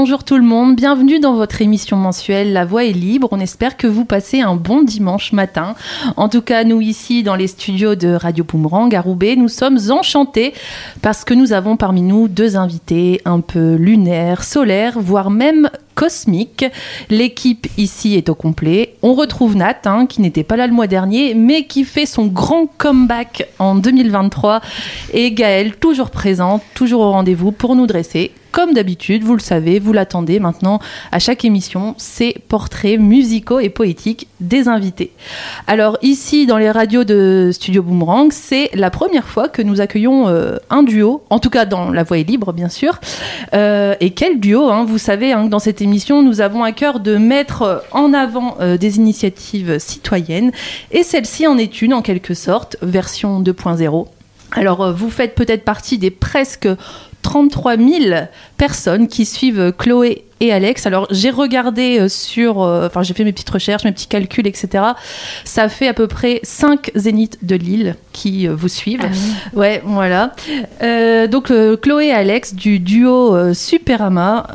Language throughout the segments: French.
Bonjour tout le monde, bienvenue dans votre émission mensuelle La Voix est libre. On espère que vous passez un bon dimanche matin. En tout cas, nous ici dans les studios de Radio Boomerang à Roubaix, nous sommes enchantés parce que nous avons parmi nous deux invités un peu lunaires, solaires, voire même cosmiques. L'équipe ici est au complet. On retrouve Nat, hein, qui n'était pas là le mois dernier, mais qui fait son grand comeback en 2023. Et Gaëlle, toujours présente, toujours au rendez-vous pour nous dresser comme d'habitude, vous le savez, vous l'attendez maintenant à chaque émission, ces portraits musicaux et poétiques des invités. Alors ici, dans les radios de Studio Boomerang, c'est la première fois que nous accueillons euh, un duo, en tout cas dans La Voix est libre, bien sûr. Euh, et quel duo hein, Vous savez, hein, dans cette émission, nous avons à cœur de mettre en avant euh, des initiatives citoyennes, et celle-ci en est une, en quelque sorte, version 2.0. Alors, vous faites peut-être partie des presque 33 000 personnes qui suivent Chloé et Alex. Alors j'ai regardé euh, sur, euh, enfin j'ai fait mes petites recherches, mes petits calculs, etc. Ça fait à peu près 5 zéniths de Lille qui euh, vous suivent. Ah ouais, voilà. donc Chloé et Alex du duo Superama,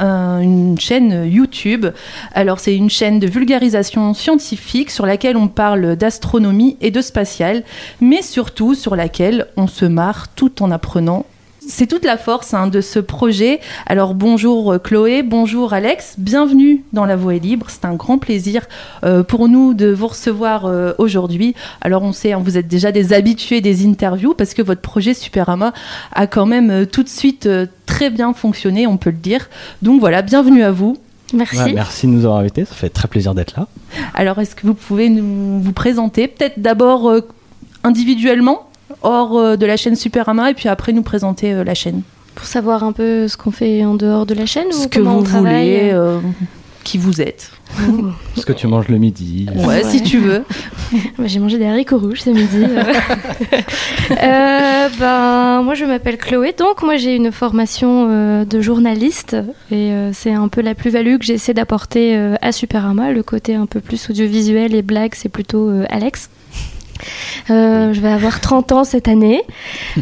une chaîne YouTube. Alors c'est une chaîne de vulgarisation scientifique sur laquelle on parle d'astronomie et de spatial, mais surtout sur laquelle on se marre tout en apprenant c'est toute la force hein, de ce projet. Alors bonjour euh, Chloé, bonjour Alex, bienvenue dans La Voix est libre. C'est un grand plaisir euh, pour nous de vous recevoir euh, aujourd'hui. Alors on sait, hein, vous êtes déjà des habitués des interviews parce que votre projet Superama a quand même tout de suite très bien fonctionné, on peut le dire. Donc voilà, bienvenue à vous. Merci. merci de nous avoir invités, ça fait très plaisir d'être là. Alors est-ce que vous pouvez nous vous présenter peut-être d'abord individuellement? Hors euh, de la chaîne Superama et puis après nous présenter euh, la chaîne. Pour savoir un peu ce qu'on fait en dehors de la chaîne Ce que vous voulez, euh, qui vous êtes. ce que tu manges le midi. Ouais, si tu veux. J'ai mangé des haricots rouges ce midi. ben, moi, je m'appelle Chloé. Donc, moi, j'ai une formation de journaliste. Et c'est un peu la plus-value que j'essaie d'apporter à Superama. Le côté un peu plus audiovisuel et blague, c'est plutôt Alex. Euh, je vais avoir 30 ans cette année.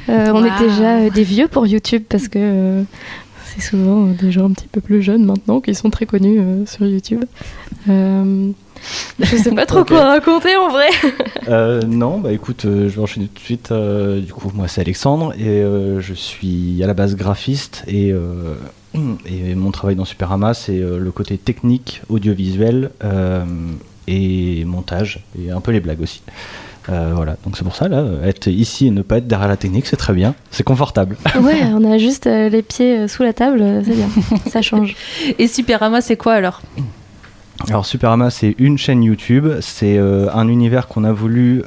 Euh, on est déjà euh, des vieux pour YouTube parce que c'est souvent des gens un petit peu plus jeunes maintenant qui sont très connus sur YouTube. je sais pas trop quoi raconter en vrai. non, bah écoute, je vais enchaîner tout de suite. du coup, moi c'est Alexandre et je suis à la base graphiste et, et mon travail dans Superama c'est le côté technique, audiovisuel et montage et un peu les blagues aussi. Euh, voilà, donc c'est pour ça, là, être ici et ne pas être derrière la technique, c'est très bien, c'est confortable. Ouais, on a juste euh, les pieds euh, sous la table, c'est bien, ça change. Et Superama, c'est quoi alors? Alors Superama, c'est une chaîne YouTube, c'est un univers qu'on a voulu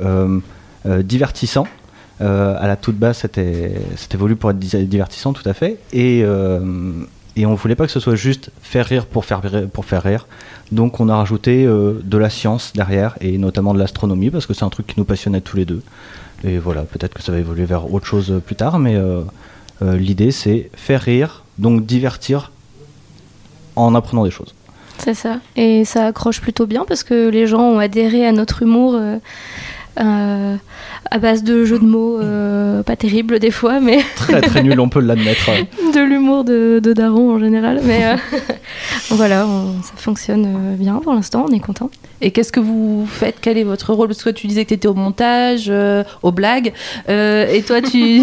divertissant. à la toute base, c'était voulu pour être divertissant, tout à fait. Et, et on voulait pas que ce soit juste faire rire pour faire, pour faire rire. Donc on a rajouté euh, de la science derrière et notamment de l'astronomie parce que c'est un truc qui nous passionnait tous les deux. Et voilà, peut-être que ça va évoluer vers autre chose euh, plus tard, mais euh, l'idée c'est faire rire, donc divertir en apprenant des choses. C'est ça. Et ça accroche plutôt bien parce que les gens ont adhéré à notre humour à base de jeux de mots euh, pas terribles des fois, mais. très très nul, on peut l'admettre. de l'humour de, de, Daron en général. Mais euh, voilà, ça fonctionne euh, bien pour l'instant, on est content. Et qu'est-ce que vous faites? Quel est votre rôle? Parce que tu disais que tu étais au montage, aux blagues. et toi, tu,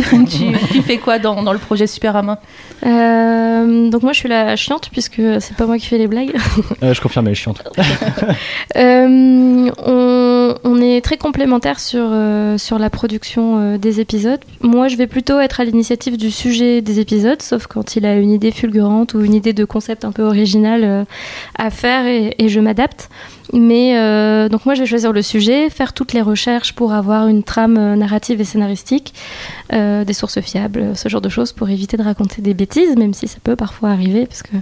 tu, fais quoi dans, dans le projet Superama? Donc, moi, je suis la chiante, puisque c'est pas moi qui fais les blagues. je confirme, elle est chiante. on, on, est très complémentaires sur, sur sur la production euh, des épisodes. Moi, je vais plutôt être à l'initiative du sujet des épisodes, sauf quand il a une idée fulgurante ou une idée de concept un peu original euh, à faire et, je m'adapte. Mais euh, donc moi, je vais choisir le sujet, faire toutes les recherches pour avoir une trame narrative et scénaristique, des sources fiables, ce genre de choses pour éviter de raconter des bêtises, même si ça peut parfois arriver, parce que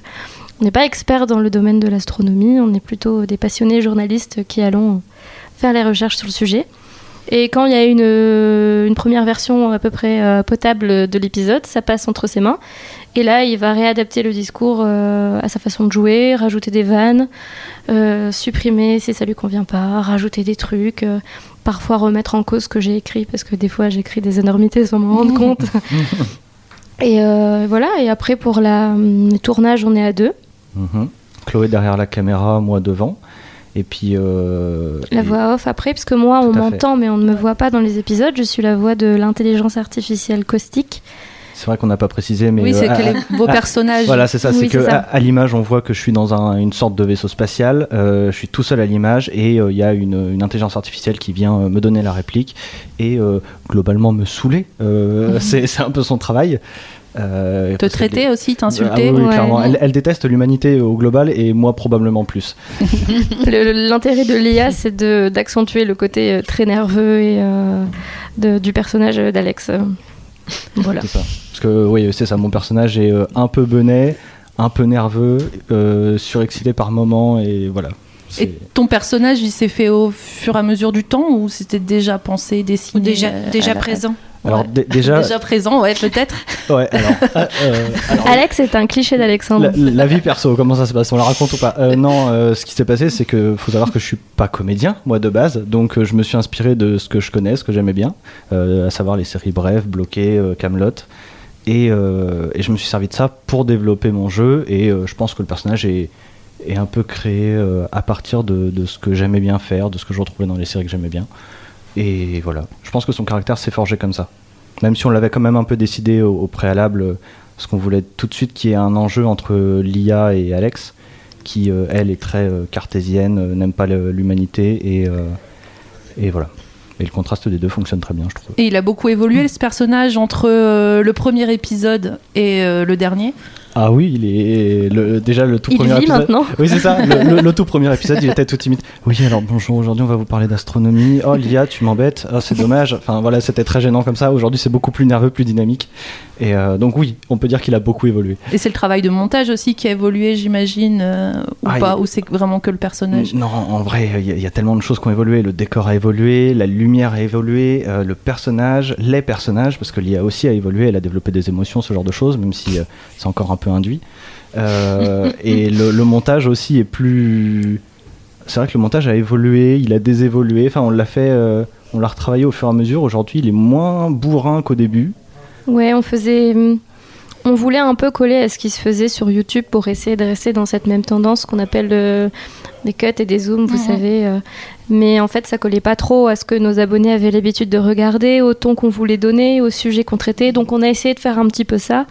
on n'est pas expert dans le domaine de l'astronomie, on est plutôt des passionnés journalistes qui allons faire les recherches sur le sujet. Et quand il y a une, une première version à peu près euh, potable de l'épisode, ça passe entre ses mains. Et là, il va réadapter le discours euh, à sa façon de jouer, rajouter des vannes, euh, supprimer si ça lui convient pas, rajouter des trucs, parfois remettre en cause ce que j'ai écrit, parce que des fois j'écris des énormités sans m'en rendre compte. et voilà, et après pour la, le tournage, on est à deux. Mhm. Chloé derrière la caméra, moi devant. Et puis. Euh, la voix off après, parce que moi, on m'entend, mais on ne me voit pas dans les épisodes. Je suis la voix de l'intelligence artificielle caustique. C'est vrai qu'on n'a pas précisé, mais. Oui, c'est que vos personnages. Voilà, c'est ça. c'est que à, l'image, on voit que je suis dans une sorte de vaisseau spatial. Euh, je suis tout seul à l'image et euh, il y a une, une, intelligence artificielle qui vient me donner la réplique et globalement me saouler. c'est un peu son travail. Euh, te traiter aussi, t'insulter. Ah oui, clairement. Elle, déteste l'humanité au global et moi probablement plus. L'intérêt de l'IA, c'est d'accentuer le côté euh, très nerveux et, euh, du personnage d'Alex. Voilà. C'est ça. Parce que oui, c'est ça. Mon personnage est un peu benet, un peu nerveux, surexcité par moments et voilà. Et ton personnage, il s'est fait au fur et à mesure du temps ou c'était déjà pensé, dessiné déjà, déjà présent alors déjà, déjà présent, ouais, peut-être. ouais, alors, euh, euh, Alex est un cliché d'Alexandre. La, vie perso, comment ça se passe? On la raconte ou pas? Euh, Non, ce qui s'est passé, c'est que faut savoir que je suis pas comédien, moi de base, donc je me suis inspiré de ce que je connais, ce que j'aimais bien, à savoir les séries brèves, bloquées, Camelot. Et, et, je me suis servi de ça pour développer mon jeu. Et je pense que le personnage est, est un peu créé à partir de, ce que j'aimais bien faire, de ce que je retrouvais dans les séries que j'aimais bien. Et voilà, je pense que son caractère s'est forgé comme ça. Même si on l'avait quand même un peu décidé au, préalable, parce qu'on voulait tout de suite qu'il y ait un enjeu entre Lia et Alex, qui euh, elle est très euh, cartésienne, euh, n'aime pas l'humanité, et, et voilà. Et le contraste des deux fonctionne très bien, je trouve. Et il a beaucoup évolué, ce personnage, entre le premier épisode et le dernier? Ah oui, il est le, déjà le tout il premier vit épisode. maintenant. Oui, c'est ça. Le, tout premier épisode, il était tout timide. Oui, alors bonjour. Aujourd'hui, on va vous parler d'astronomie. Oh, Lia, tu m'embêtes. Oh, c'est dommage. Enfin voilà, c'était très gênant comme ça. Aujourd'hui, c'est beaucoup plus nerveux, plus dynamique. Et euh, donc oui, on peut dire qu'il a beaucoup évolué. Et c'est le travail de montage aussi qui a évolué, j'imagine, euh, ou ah, pas, ou c'est vraiment que le personnage? Non, en vrai, il y, a tellement de choses qui ont évolué. Le décor a évolué, la lumière a évolué, euh, le personnage, les personnages, parce que l'IA aussi a évolué, elle a développé des émotions, ce genre de choses, même si c'est encore un peu induit. et le, le, montage aussi est plus... C'est vrai que le montage a évolué, il a désévolué, enfin on l'a fait... on l'a retravaillé au fur et à mesure. Aujourd'hui, il est moins bourrin qu'au début. Ouais, on faisait. On voulait un peu coller à ce qui se faisait sur YouTube pour essayer de rester dans cette même tendance qu'on appelle des cuts et des zooms, vous savez. Euh. mais en fait, ça collait pas trop à ce que nos abonnés avaient l'habitude de regarder, au ton qu'on voulait donner, au sujet qu'on traitait. Donc on a essayé de faire un petit peu ça.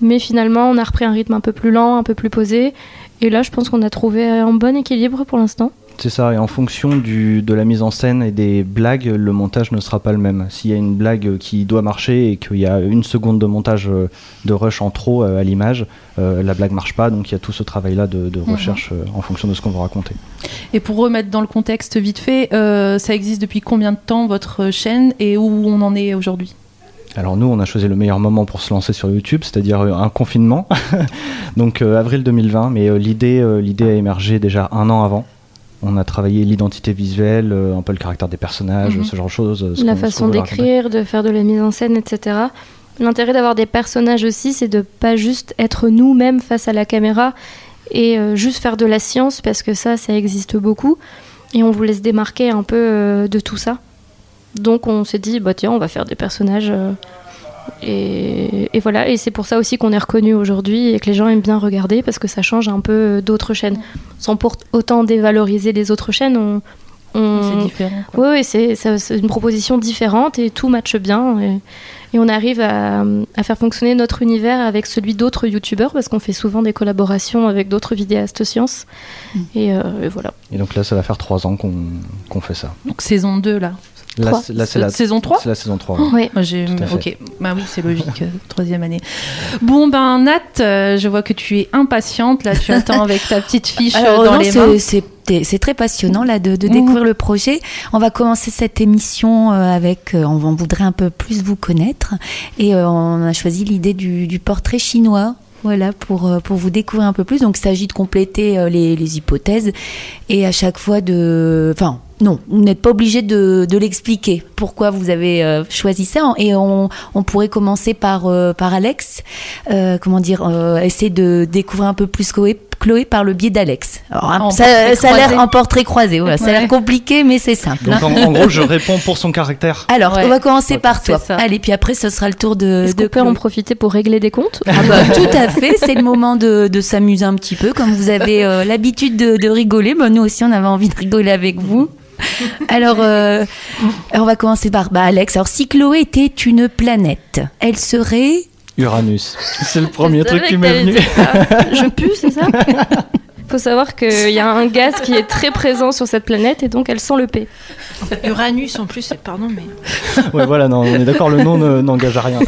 Mais finalement, on a repris un rythme un peu plus lent, un peu plus posé. Et là, je pense qu'on a trouvé un bon équilibre pour l'instant. C'est ça, et en fonction du, de la mise en scène et des blagues, le montage ne sera pas le même. S'il y a une blague qui doit marcher et qu'il y a une seconde de montage euh, de rush en trop euh, à l'image, euh, la blague marche pas, donc il y a tout ce travail-là de, mhm. recherche en fonction de ce qu'on va raconter. Et pour remettre dans le contexte vite fait, ça existe depuis combien de temps votre chaîne et où on en est aujourd'hui? Alors nous, on a choisi le meilleur moment pour se lancer sur YouTube, c'est-à-dire un confinement, donc avril 2020, mais l'idée, l'idée a émergé déjà un an avant. On a travaillé l'identité visuelle, euh, un peu le caractère des personnages, mhm. ce genre de choses. Euh, la façon d'écrire, de faire de la mise en scène, etc. L'intérêt d'avoir des personnages aussi, c'est de pas juste être nous-mêmes face à la caméra et euh, juste faire de la science, parce que ça, ça existe beaucoup. Et on voulait se démarquer un peu de tout ça. Donc on s'est dit, bah tiens, on va faire des personnages et, voilà, et c'est pour ça aussi qu'on est reconnu aujourd'hui et que les gens aiment bien regarder parce que ça change un peu d'autres chaînes. Sans pour autant dévaloriser les autres chaînes, on, C'est différent. Oui, c'est une proposition différente et tout matche bien. Et, on arrive à, faire fonctionner notre univers avec celui d'autres youtubeurs parce qu'on fait souvent des collaborations avec d'autres vidéastes sciences. Mm. Euh, et, voilà. Et donc là, ça va faire trois ans qu'on fait ça. Donc saison 2 là c'est la saison 3 C'est la saison 3. Oui, ok. Bah oui, c'est logique, euh, troisième année. Bon, ben Nat, euh, je vois que tu es impatiente. Là, tu attends avec ta petite fiche euh, dans les mains. C'est très passionnant là de, de découvrir le projet. On va commencer cette émission avec, on, voudrait un peu plus vous connaître et on a choisi l'idée du, du portrait chinois voilà, pour, euh, pour vous découvrir un peu plus. Donc, il s'agit de compléter euh, les, les hypothèses et à chaque fois de. Enfin, non, vous n'êtes pas obligé de, de l'expliquer pourquoi vous avez euh, choisi ça. Et on, on pourrait commencer par, euh, par Alex. Euh, comment dire euh, Essayer de découvrir un peu plus Chloé, Chloé par le biais d'Alex. Alors, hein, En ça, ça a l'air croisé. en portrait croisé. Voilà, Ça a l'air compliqué, mais c'est simple. Donc en, en gros, je réponds pour son caractère. Alors, Ouais. on va commencer Ouais, par toi. ça. Allez, puis après, ce sera le tour de, Est-ce de qu'on peut en profiter pour régler des comptes? Ah bah, tout à fait, c'est le moment de, de s'amuser un petit peu. Comme vous avez euh, l'habitude de, de rigoler, bah, nous aussi on avait envie de rigoler avec vous. Alors, euh, on va commencer par bah, Alex. Alors, si Chloé était une planète, elle serait... Uranus. C'est le premier truc qui m'est venu. Je pue, c'est ça? Faut savoir qu'il y a un gaz qui est très présent sur cette planète et donc elle sent le P. Uranus en plus, pardon, mais. Ouais, voilà, non, on est d'accord, le nom ne- n'engage à rien.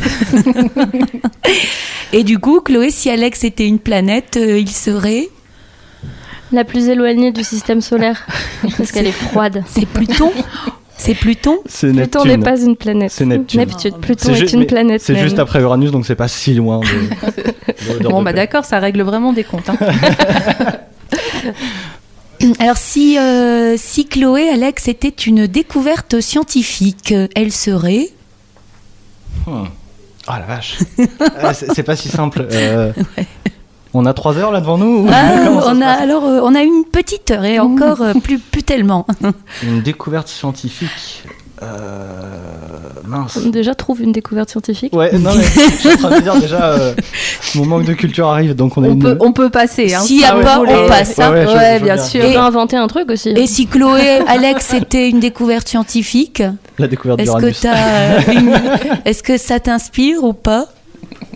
Et du coup, Chloé, si Alex était une planète, euh, il serait... La plus éloignée du système solaire parce qu'elle est froide. C'est Pluton C'est Pluton C'est Pluton Neptune. n'est pas une planète. C'est Neptune. Pluton C'est est juste- une planète. C'est même. juste après Uranus, donc c'est pas si loin de. de- d'heure Bon, de bah d'accord, ça règle vraiment des comptes. hein. Alors, si, euh, si Chloé, Alex, était une découverte scientifique, elle serait... Hmm. Oh la vache. Ah, c'est c'est pas si simple. Euh, On a trois heures là devant nous ou Ah, on a alors euh, on a une petite heure et encore euh, plus plus tellement. Une découverte scientifique. Euh... Mince. Déjà, trouve une découverte scientifique. Ouais, non mais je suis en train de dire déjà, euh, mon manque de culture arrive, donc on a On une. peut, on peut passer. Hein, S'il y si a vous pas, on passe, hein. Ouais, ouais, je- Ouais, je veux bien sûr. On peut inventer un truc aussi. Et si Chloé, Alex, c'était une découverte scientifique, La découverte est-ce que une- est-ce que ça t'inspire ou pas?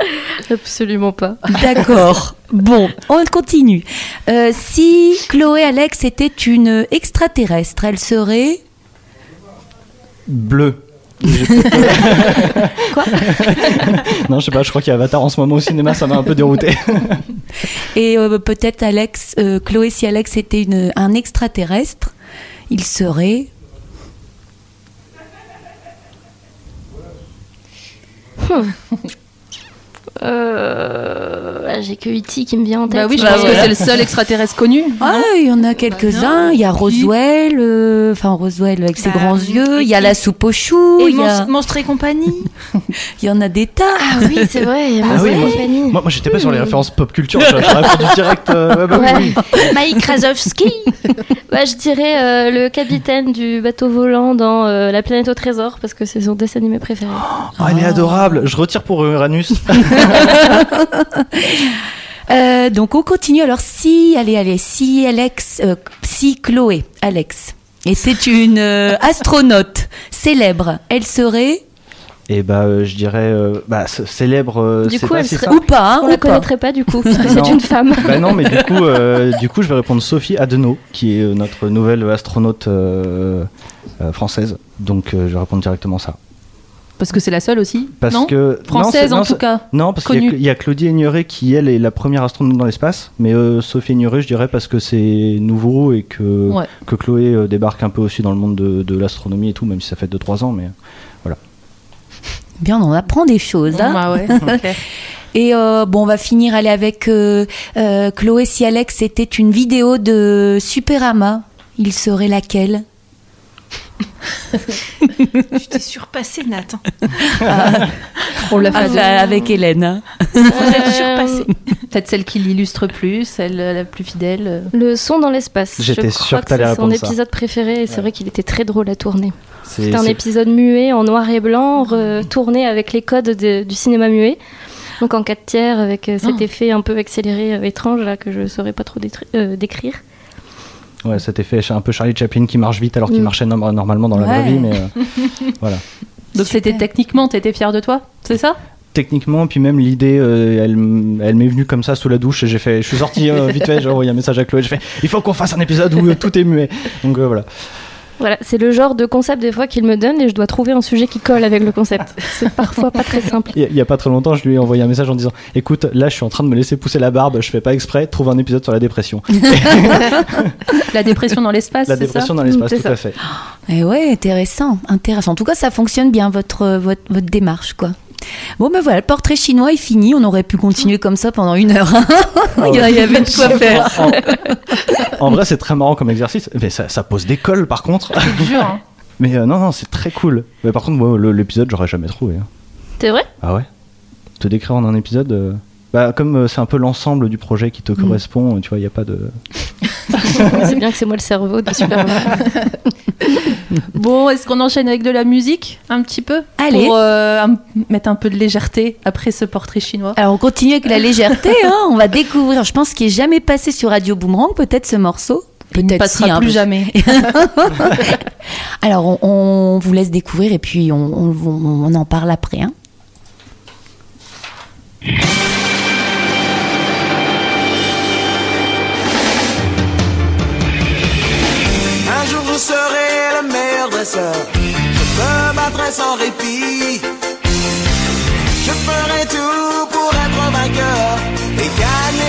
Absolument pas. D'accord. Bon, on continue. Euh, si Chloé, Alex était une extraterrestre, elle serait Bleu. Quoi? Non, je sais pas, je crois qu'il y a Avatar en ce moment au cinéma, ça m'a un peu dérouté. et euh, peut-être Alex, euh, Chloé, si Alex était une, un extraterrestre, il serait Euh, ah, J'ai que E.T. qui me vient en tête. Bah oui, je Bah pense voilà. que c'est le seul extraterrestre connu. Ah, il y en a quelques-uns. Il y a Roswell, euh, enfin Roswell avec ses Bah, grands yeux. Il y a la soupe aux choux. Et Il y, a- Mons- Monstre et compagnie il y en a des tas. Ah oui, c'est vrai. il y a Ah Monstre oui, et moi- compagnie. Moi, moi j'étais pas sur les références pop culture, j'aurais répondu direct. euh, ouais, bah oui, Ouais. oui. Mike Krasowski Bah, je dirais euh, le capitaine du bateau volant dans euh, La planète au trésor parce que c'est son dessin animé préféré. Oh, elle est adorable. Je retire pour Uranus. Euh, donc on continue. Alors si, allez, allez, si Alex, euh, si Chloé, Alex, était une euh, astronaute célèbre, elle serait? Et bah, euh, je dirais, euh, bah, célèbre. euh, Du c'est coup, pas elle si serait- simple. ou pas, hein, On ou la pas. connaîtrait pas du coup parce que c'est une femme. Bah non, mais du coup, euh, du coup, je vais répondre Sophie Adenau, qui est notre nouvelle astronaute euh, euh, française. Donc, euh, je vais répondre directement ça. Parce que c'est la seule aussi. Parce non que Française en non, tout cas. Non, parce qu'il y, a y Claudie Aigneret qui, elle, est la première astronaute dans l'espace. Mais euh, Sophie Aigneret, je dirais, parce que c'est nouveau et que, Ouais. que Chloé euh, débarque un peu aussi dans le monde de, de l'astronomie et tout, même si ça fait 2-3 ans. Mais Bien, on en apprend des choses. hein. Bah ouais, clair. Et euh, bon, on va finir aller avec euh, euh, Chloé. Si Alex était une vidéo de Superama, il serait laquelle? Tu t'es surpassé, Nathan. On l'a fait Avec, Hélène. hein. Vous êtes surpassé. Peut-être celle qui l'illustre plus, celle euh, la plus fidèle. Le son dans l'espace. J'étais Je sûr crois que t'allais c'est son ça. épisode préféré et c'est Ouais. vrai qu'il était très drôle à tourner. c'est. Un épisode muet en noir et blanc, re- tourné avec les codes de- du cinéma muet. Donc en 4 tiers, avec euh, cet Ah. effet un peu accéléré, euh, étrange, là, que je ne saurais pas trop euh, décrire. Ouais, cet effet un peu Charlie Chaplin qui marche vite alors qu'il Mm. marchait norm- normalement dans la vraie vie. Mais euh, voilà. Donc c'était techniquement, t'étais fière de toi, c'est ça? Techniquement, puis même l'idée, euh, elle, m'est venue comme ça sous la douche et j'ai fait, je suis sorti euh, vite fait, j'ai envoyé un message à Chloé, j'ai fait, il faut qu'on fasse un épisode où euh, tout est muet. Donc euh, voilà. Voilà, c'est le genre de concept des fois qu'il me donne et je dois trouver un sujet qui colle avec le concept. C'est parfois pas très simple. Il y a- il y a pas très longtemps, je lui ai envoyé un message en disant, écoute, là, je suis en train de me laisser pousser la barbe, je fais pas exprès, trouve un épisode sur la dépression. La dépression dans l'espace, la c'est ça dépression dans l'espace, C'est tout ça. à fait. Eh ouais, intéressant, intéressant. En tout cas, ça fonctionne bien votre votre, votre démarche, quoi. Bon ben voilà, le portrait chinois est fini. On aurait pu continuer comme ça pendant une heure. il, y a- il y avait de quoi faire. En, en vrai, c'est très marrant comme exercice, mais ça, ça pose des cols par contre. C'est dur. hein. Mais euh, non, non, c'est très cool. Mais par contre, moi, l'épisode, j'aurais jamais trouvé. hein. C'est vrai? Ah ouais? Te décrire en un épisode euh, bah, Comme euh, c'est un peu l'ensemble du projet qui te correspond, tu vois, il n'y a pas de. C'est bien que c'est moi le cerveau de Superman. Bon, est-ce qu'on enchaîne avec de la musique un petit peu Allez. Pour euh, un- mettre un peu de légèreté après ce portrait chinois? Alors on continue avec la légèreté. hein. On va découvrir. Je pense qu'il n'est jamais passé sur Radio Boomerang. Peut-être ce morceau. Il ne Peut-être passera si, hein, plus jamais. Alors on, on vous laisse découvrir et puis on, on- on en parle après. hein. Serai le meilleur dresseur. Je me battrai sans répit. Je ferai tout pour être vainqueur et gagner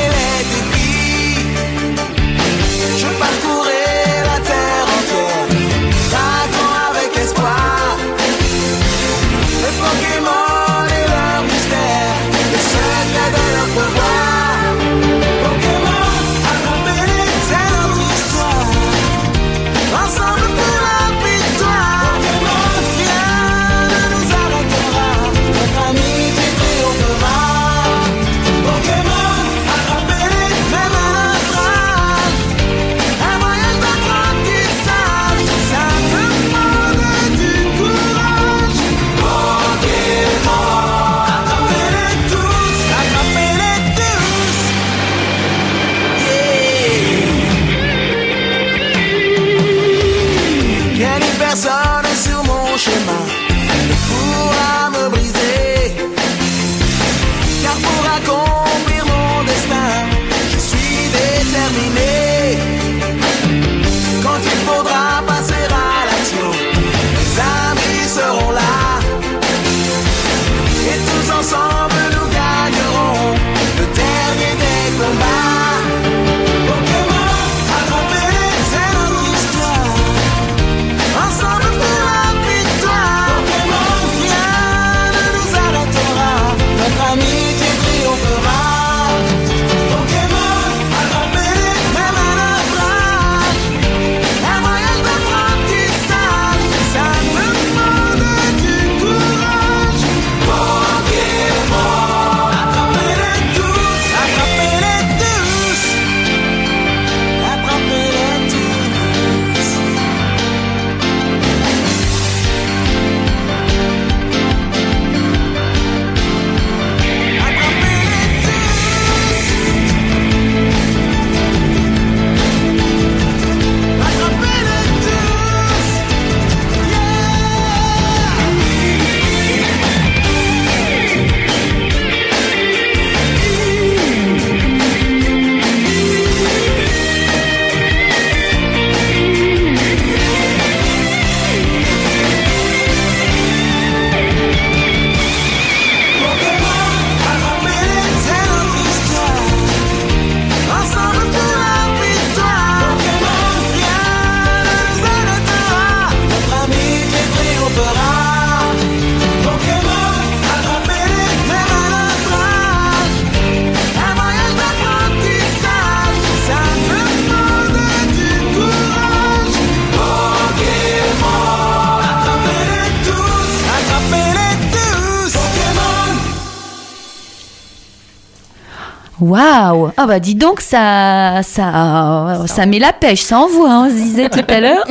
Waouh Ah bah dis donc ça ça ça met la pêche, ça envoie. Hein, on se disait tout à l'heure.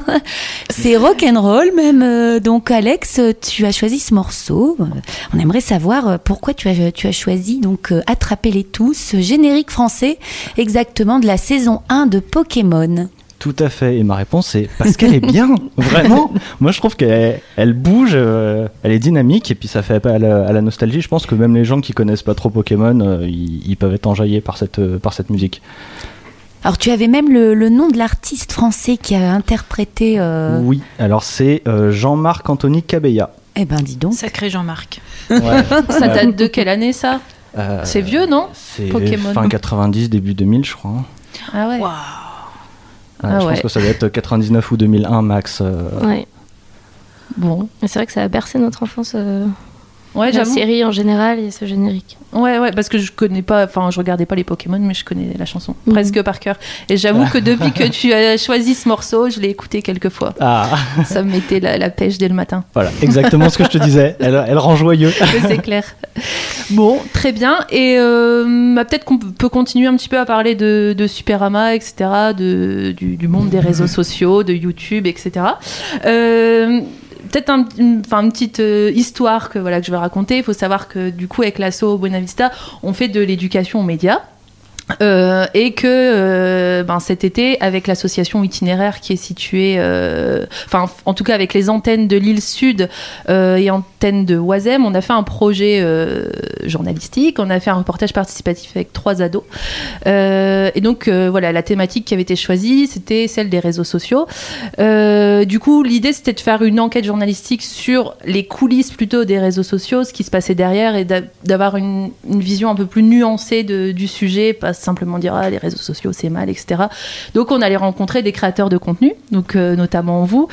C'est rock and roll même. euh, Donc Alex, tu as choisi ce morceau. On aimerait savoir euh, pourquoi tu as tu as choisi donc euh, Attrapez-les tous, ce générique français exactement de la saison 1 de Pokémon. Tout à fait. Et ma réponse est parce qu'elle est bien, vraiment. Moi, je trouve qu'elle elle bouge, euh, elle est dynamique, et puis ça fait appel à la, à la nostalgie. Je pense que même les gens qui connaissent pas trop Pokémon, euh, ils, ils peuvent être enjaillés par cette, euh, par cette musique. Alors tu avais même le, le nom de l'artiste français qui a interprété. euh, Oui. Alors c'est euh, Jean-Marc Anthony Cabella. Eh ben dis donc. Sacré Jean-Marc. Ouais. Ça date de quelle année ça? Euh, C'est vieux, non? C'est Pokémon. fin 90, début 2000, je crois. Ah ouais. Waouh. Ah je ouais. pense que ça doit être 99 ou 2001 max. euh. Ouais. Bon. C'est vrai que ça a bercé notre enfance. Ouais, la série en général et ce générique. Ouais, ouais, parce que je connais pas, enfin, je regardais pas les Pokémon, mais je connais la chanson Mhm. presque par cœur. Et j'avoue que depuis que tu as choisi ce morceau, je l'ai écouté quelques fois. Ah, Ça me mettait la, la pêche dès le matin. voilà, exactement ce que je te disais. Elle, elle rend joyeux. C'est clair. Bon, très bien. Et euh, bah, peut-être qu'on peut continuer un petit peu à parler de, de Superama, etc., de, du, du monde des réseaux sociaux, de YouTube, etc. Euh, Peut-être un- une, petite euh, histoire que, voilà, que je vais raconter. Il faut savoir que du coup, avec l'asso Buena Vista, on fait de l'éducation aux médias. Euh, et que euh, ben, cet été, avec l'association itinéraire qui est située, euh, enfin en tout cas avec les antennes de l'île Sud et antennes de Oisem, on a fait un projet journalistique, on a fait un reportage participatif avec trois ados. Et donc voilà, la thématique qui avait été choisie, c'était celle des réseaux sociaux. Du coup, l'idée c'était de faire une enquête journalistique sur les coulisses plutôt des réseaux sociaux, ce qui se passait derrière et d'a- d'avoir une, vision un peu plus nuancée du sujet, pas simplement dire ah, les réseaux sociaux c'est mal, etc. Donc on allait rencontrer des créateurs de contenu, donc euh, notamment vous.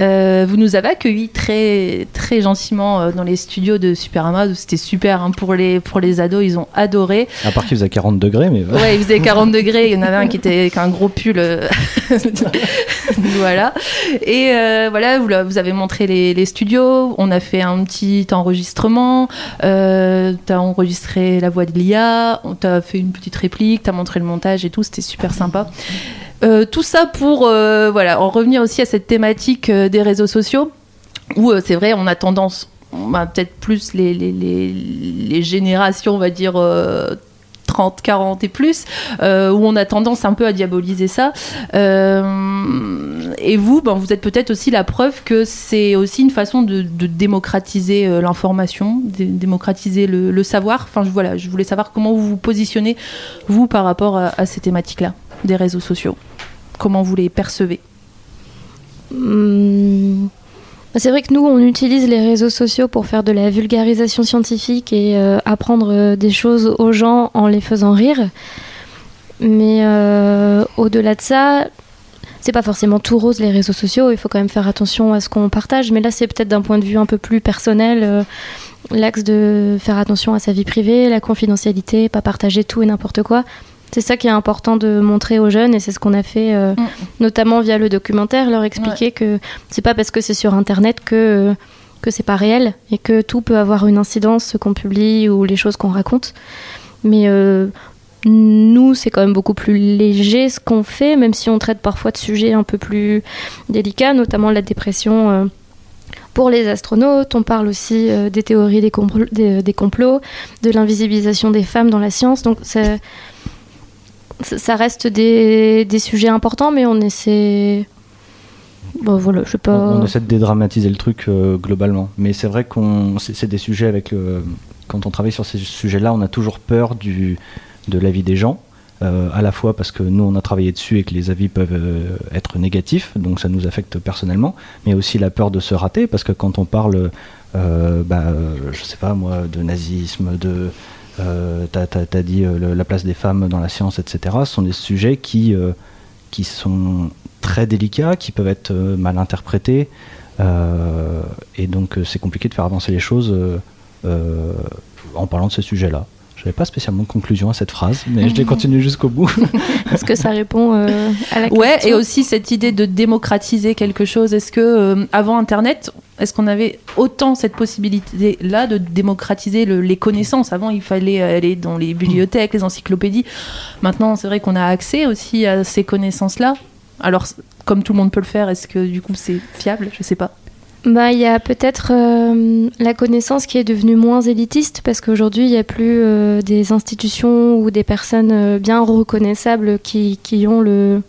Euh, vous nous avez accueillis très très gentiment euh, dans les studios de Superama, c'était super hein, pour les pour les ados, ils ont adoré. À part qu'il faisait 40 degrés, mais ouais. Il faisait 40 degrés. Il y en avait un qui était avec un gros pull. voilà. Et euh, voilà, vous, vous avez montré les, les studios. On a fait un petit enregistrement. Euh, t'as enregistré la voix de Lia. On t'a fait une petite réplique. T'as montré le montage et tout. C'était super sympa. Euh, tout ça pour euh, voilà, en revenir aussi à cette thématique euh, des réseaux sociaux où c'est vrai, on a tendance, a peut-être plus les, les générations, on va dire. Euh, 30, 40 et plus, euh, où on a tendance un peu à diaboliser ça. Euh, et vous, ben, vous êtes peut-être aussi la preuve que c'est aussi une façon de, démocratiser euh, l'information, dé- démocratiser le, savoir. Enfin, voilà, je voulais savoir comment vous vous positionnez, vous, par rapport à, ces thématiques-là, des réseaux sociaux. Comment vous les percevez? Hum, C'est vrai que nous, on utilise les réseaux sociaux pour faire de la vulgarisation scientifique et euh, apprendre euh, des choses aux gens en les faisant rire. Mais euh, au-delà de ça, c'est pas forcément tout rose les réseaux sociaux. Il faut quand même faire attention à ce qu'on partage. Mais là, c'est peut-être d'un point de vue un peu plus personnel. L'axe de faire attention à sa vie privée, la confidentialité, pas partager tout et n'importe quoi. C'est ça qui est important de montrer aux jeunes et c'est ce qu'on a fait euh, Mm. notamment via le documentaire, leur expliquer que c'est pas parce que c'est sur internet que que c'est pas réel et que tout peut avoir une incidence ce qu'on publie ou les choses qu'on raconte. Mais euh, nous, c'est quand même beaucoup plus léger ce qu'on fait, même si on traite parfois de sujets un peu plus délicats, notamment la dépression. euh, pour les astronautes, on parle aussi euh, des théories des, compl- des, des complots, de l'invisibilisation des femmes dans la science. Donc ça, reste des, des sujets importants, mais on essaie. Bon, voilà, je sais pas. On, essaie de dédramatiser le truc euh, globalement. Mais c'est vrai qu'on c'est des sujets avec quand on travaille sur ces sujets-là, on a toujours peur du de l'avis des gens. euh, à la fois parce que nous on a travaillé dessus et que les avis peuvent euh, être négatifs, donc ça nous affecte personnellement, mais aussi la peur de se rater parce que quand on parle, euh, bah, je sais pas moi, de nazisme, de euh, t'as- t'as dit euh, la place des femmes dans la science, etc. Ce sont des sujets qui euh, qui sont très délicats, qui peuvent être euh, mal interprétés, et donc c'est compliqué de faire avancer les choses en parlant de ce sujet-là. Je n'avais pas spécialement de conclusion à cette phrase, mais je l'ai continué jusqu'au bout. Est-ce que ça répond euh, à la Ouais, question et aussi cette idée de démocratiser quelque chose. Est-ce que euh, avant Internet, est-ce qu'on avait autant cette possibilité-là de démocratiser le- les connaissances? Avant, il fallait aller dans les bibliothèques, les encyclopédies. Maintenant, c'est vrai qu'on a accès aussi à ces connaissances-là. Alors, comme tout le monde peut le faire, est-ce que du coup c'est fiable? Je sais pas. Bah, il y a peut-être euh, la connaissance qui est devenue moins élitiste parce qu'aujourd'hui, il n'y a plus euh, des institutions ou des personnes euh, bien reconnaissables qui, qui ont le,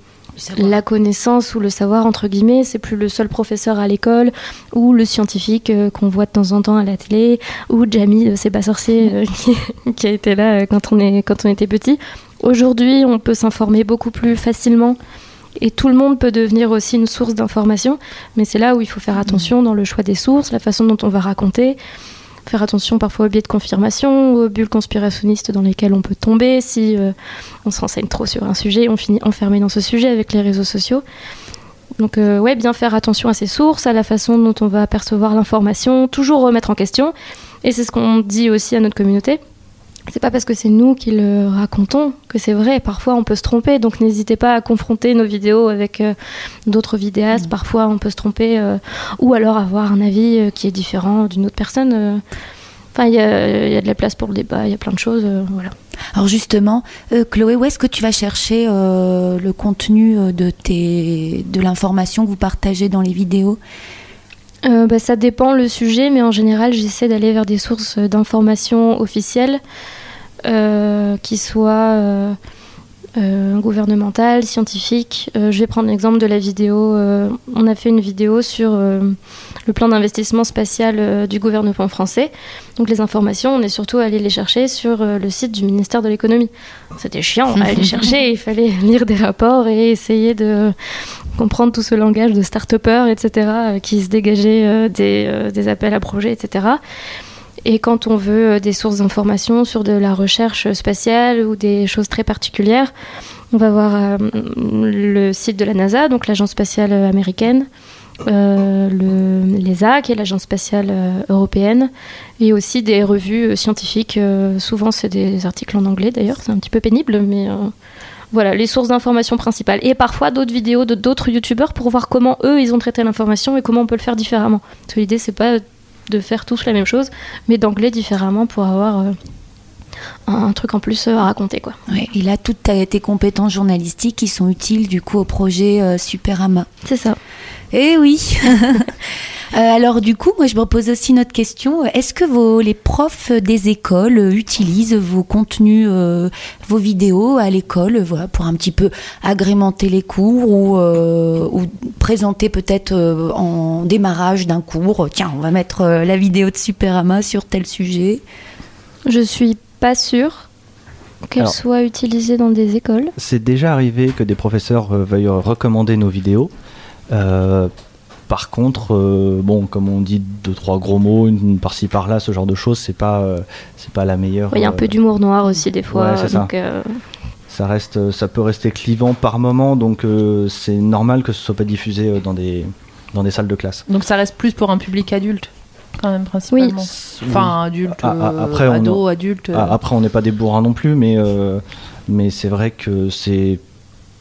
la connaissance ou le savoir, entre guillemets. C'est plus le seul professeur à l'école ou le scientifique qu'on voit de temps en temps à la télé ou Jamie, c'est pas sorcier, qui, qui a été là quand on, est, quand on était petit. Aujourd'hui, on peut s'informer beaucoup plus facilement et tout le monde peut devenir aussi une source d'information, mais c'est là où il faut faire attention dans le choix des sources, la façon dont on va raconter, faire attention parfois aux biais de confirmation, aux bulles conspirationnistes dans lesquelles on peut tomber si euh, on se renseigne trop sur un sujet, on finit enfermé dans ce sujet avec les réseaux sociaux. Donc euh, ouais, bien faire attention à ses sources, à la façon dont on va percevoir l'information, toujours remettre en question Et c'est ce qu'on dit aussi à notre communauté. C'est pas parce que c'est nous qui le racontons que c'est vrai. Parfois, on peut se tromper. Donc, n'hésitez pas à confronter nos vidéos avec euh, d'autres vidéastes. Parfois, on peut se tromper. euh, ou alors avoir un avis euh, qui est différent d'une autre personne. Enfin, il y, y a de la place pour le débat. Il y a plein de choses. voilà. Alors justement, Chloé, où est-ce que tu vas chercher le contenu de, tes, de l'information que vous partagez dans les vidéos? Euh, bah, ça dépend le sujet, mais en général, j'essaie d'aller vers des sources d'informations officielles euh, qui soient euh, gouvernementales, scientifiques. Euh, je vais prendre l'exemple de la vidéo. euh, on a fait une vidéo sur euh, le plan d'investissement spatial euh, du gouvernement français. Donc les informations, on est surtout allé les chercher sur euh, le site du ministère de l'économie. C'était chiant à aller chercher. Il fallait lire des rapports et essayer de comprendre tout ce langage de start-upper, etc., euh, qui se dégageait euh, des, euh, des appels à projets, etc. Et quand on veut euh, des sources d'informations sur de la recherche spatiale ou des choses très particulières, on va voir euh, le site de la NASA, donc l'agence spatiale américaine, euh, le, l'ESA, qui est l'agence spatiale euh, européenne, et aussi des revues euh, scientifiques. euh, souvent, c'est des articles en anglais d'ailleurs, c'est un petit peu pénible, mais euh, voilà, les sources d'information principales. Et parfois d'autres vidéos de d'autres youtubeurs pour voir comment eux, ils ont traité l'information et comment on peut le faire différemment. Parce que l'idée, c'est pas de faire tous la même chose, mais d'angler différemment pour avoir euh, un, un truc en plus euh, à raconter, quoi. Ouais, Et là, toutes tes compétences journalistiques qui sont utiles du coup au projet euh, Superama. C'est ça. Eh oui. Euh, alors du coup, moi je me pose aussi une autre question. Est-ce que vos, les profs des écoles utilisent vos contenus, euh, vos vidéos à l'école, voilà, pour un petit peu agrémenter les cours ou, euh, ou présenter peut-être euh, en démarrage d'un cours, tiens, on va mettre euh, la vidéo de Superama sur tel sujet? Je suis pas sûre qu'elle soit utilisée dans des écoles. C'est déjà arrivé que des professeurs euh, veuillent recommander nos vidéos. Euh, par contre, euh, bon, comme on dit deux trois gros mots, une par-ci par-là, ce genre de choses, c'est pas, euh, c'est pas la meilleure. Il y a un euh, peu d'humour noir aussi des fois. Ouais, c'est ça. donc, euh, Ça reste, ça peut rester clivant par moment, donc euh, c'est normal que ce soit pas diffusé euh, dans des, dans des salles de classe. Donc ça reste plus pour un public adulte, quand même, principalement. Enfin, adulte, Ah, ah, euh, après, on- ado, adulte. euh. Après, on n'est pas des bourrins non plus, mais, euh, mais c'est vrai que c'est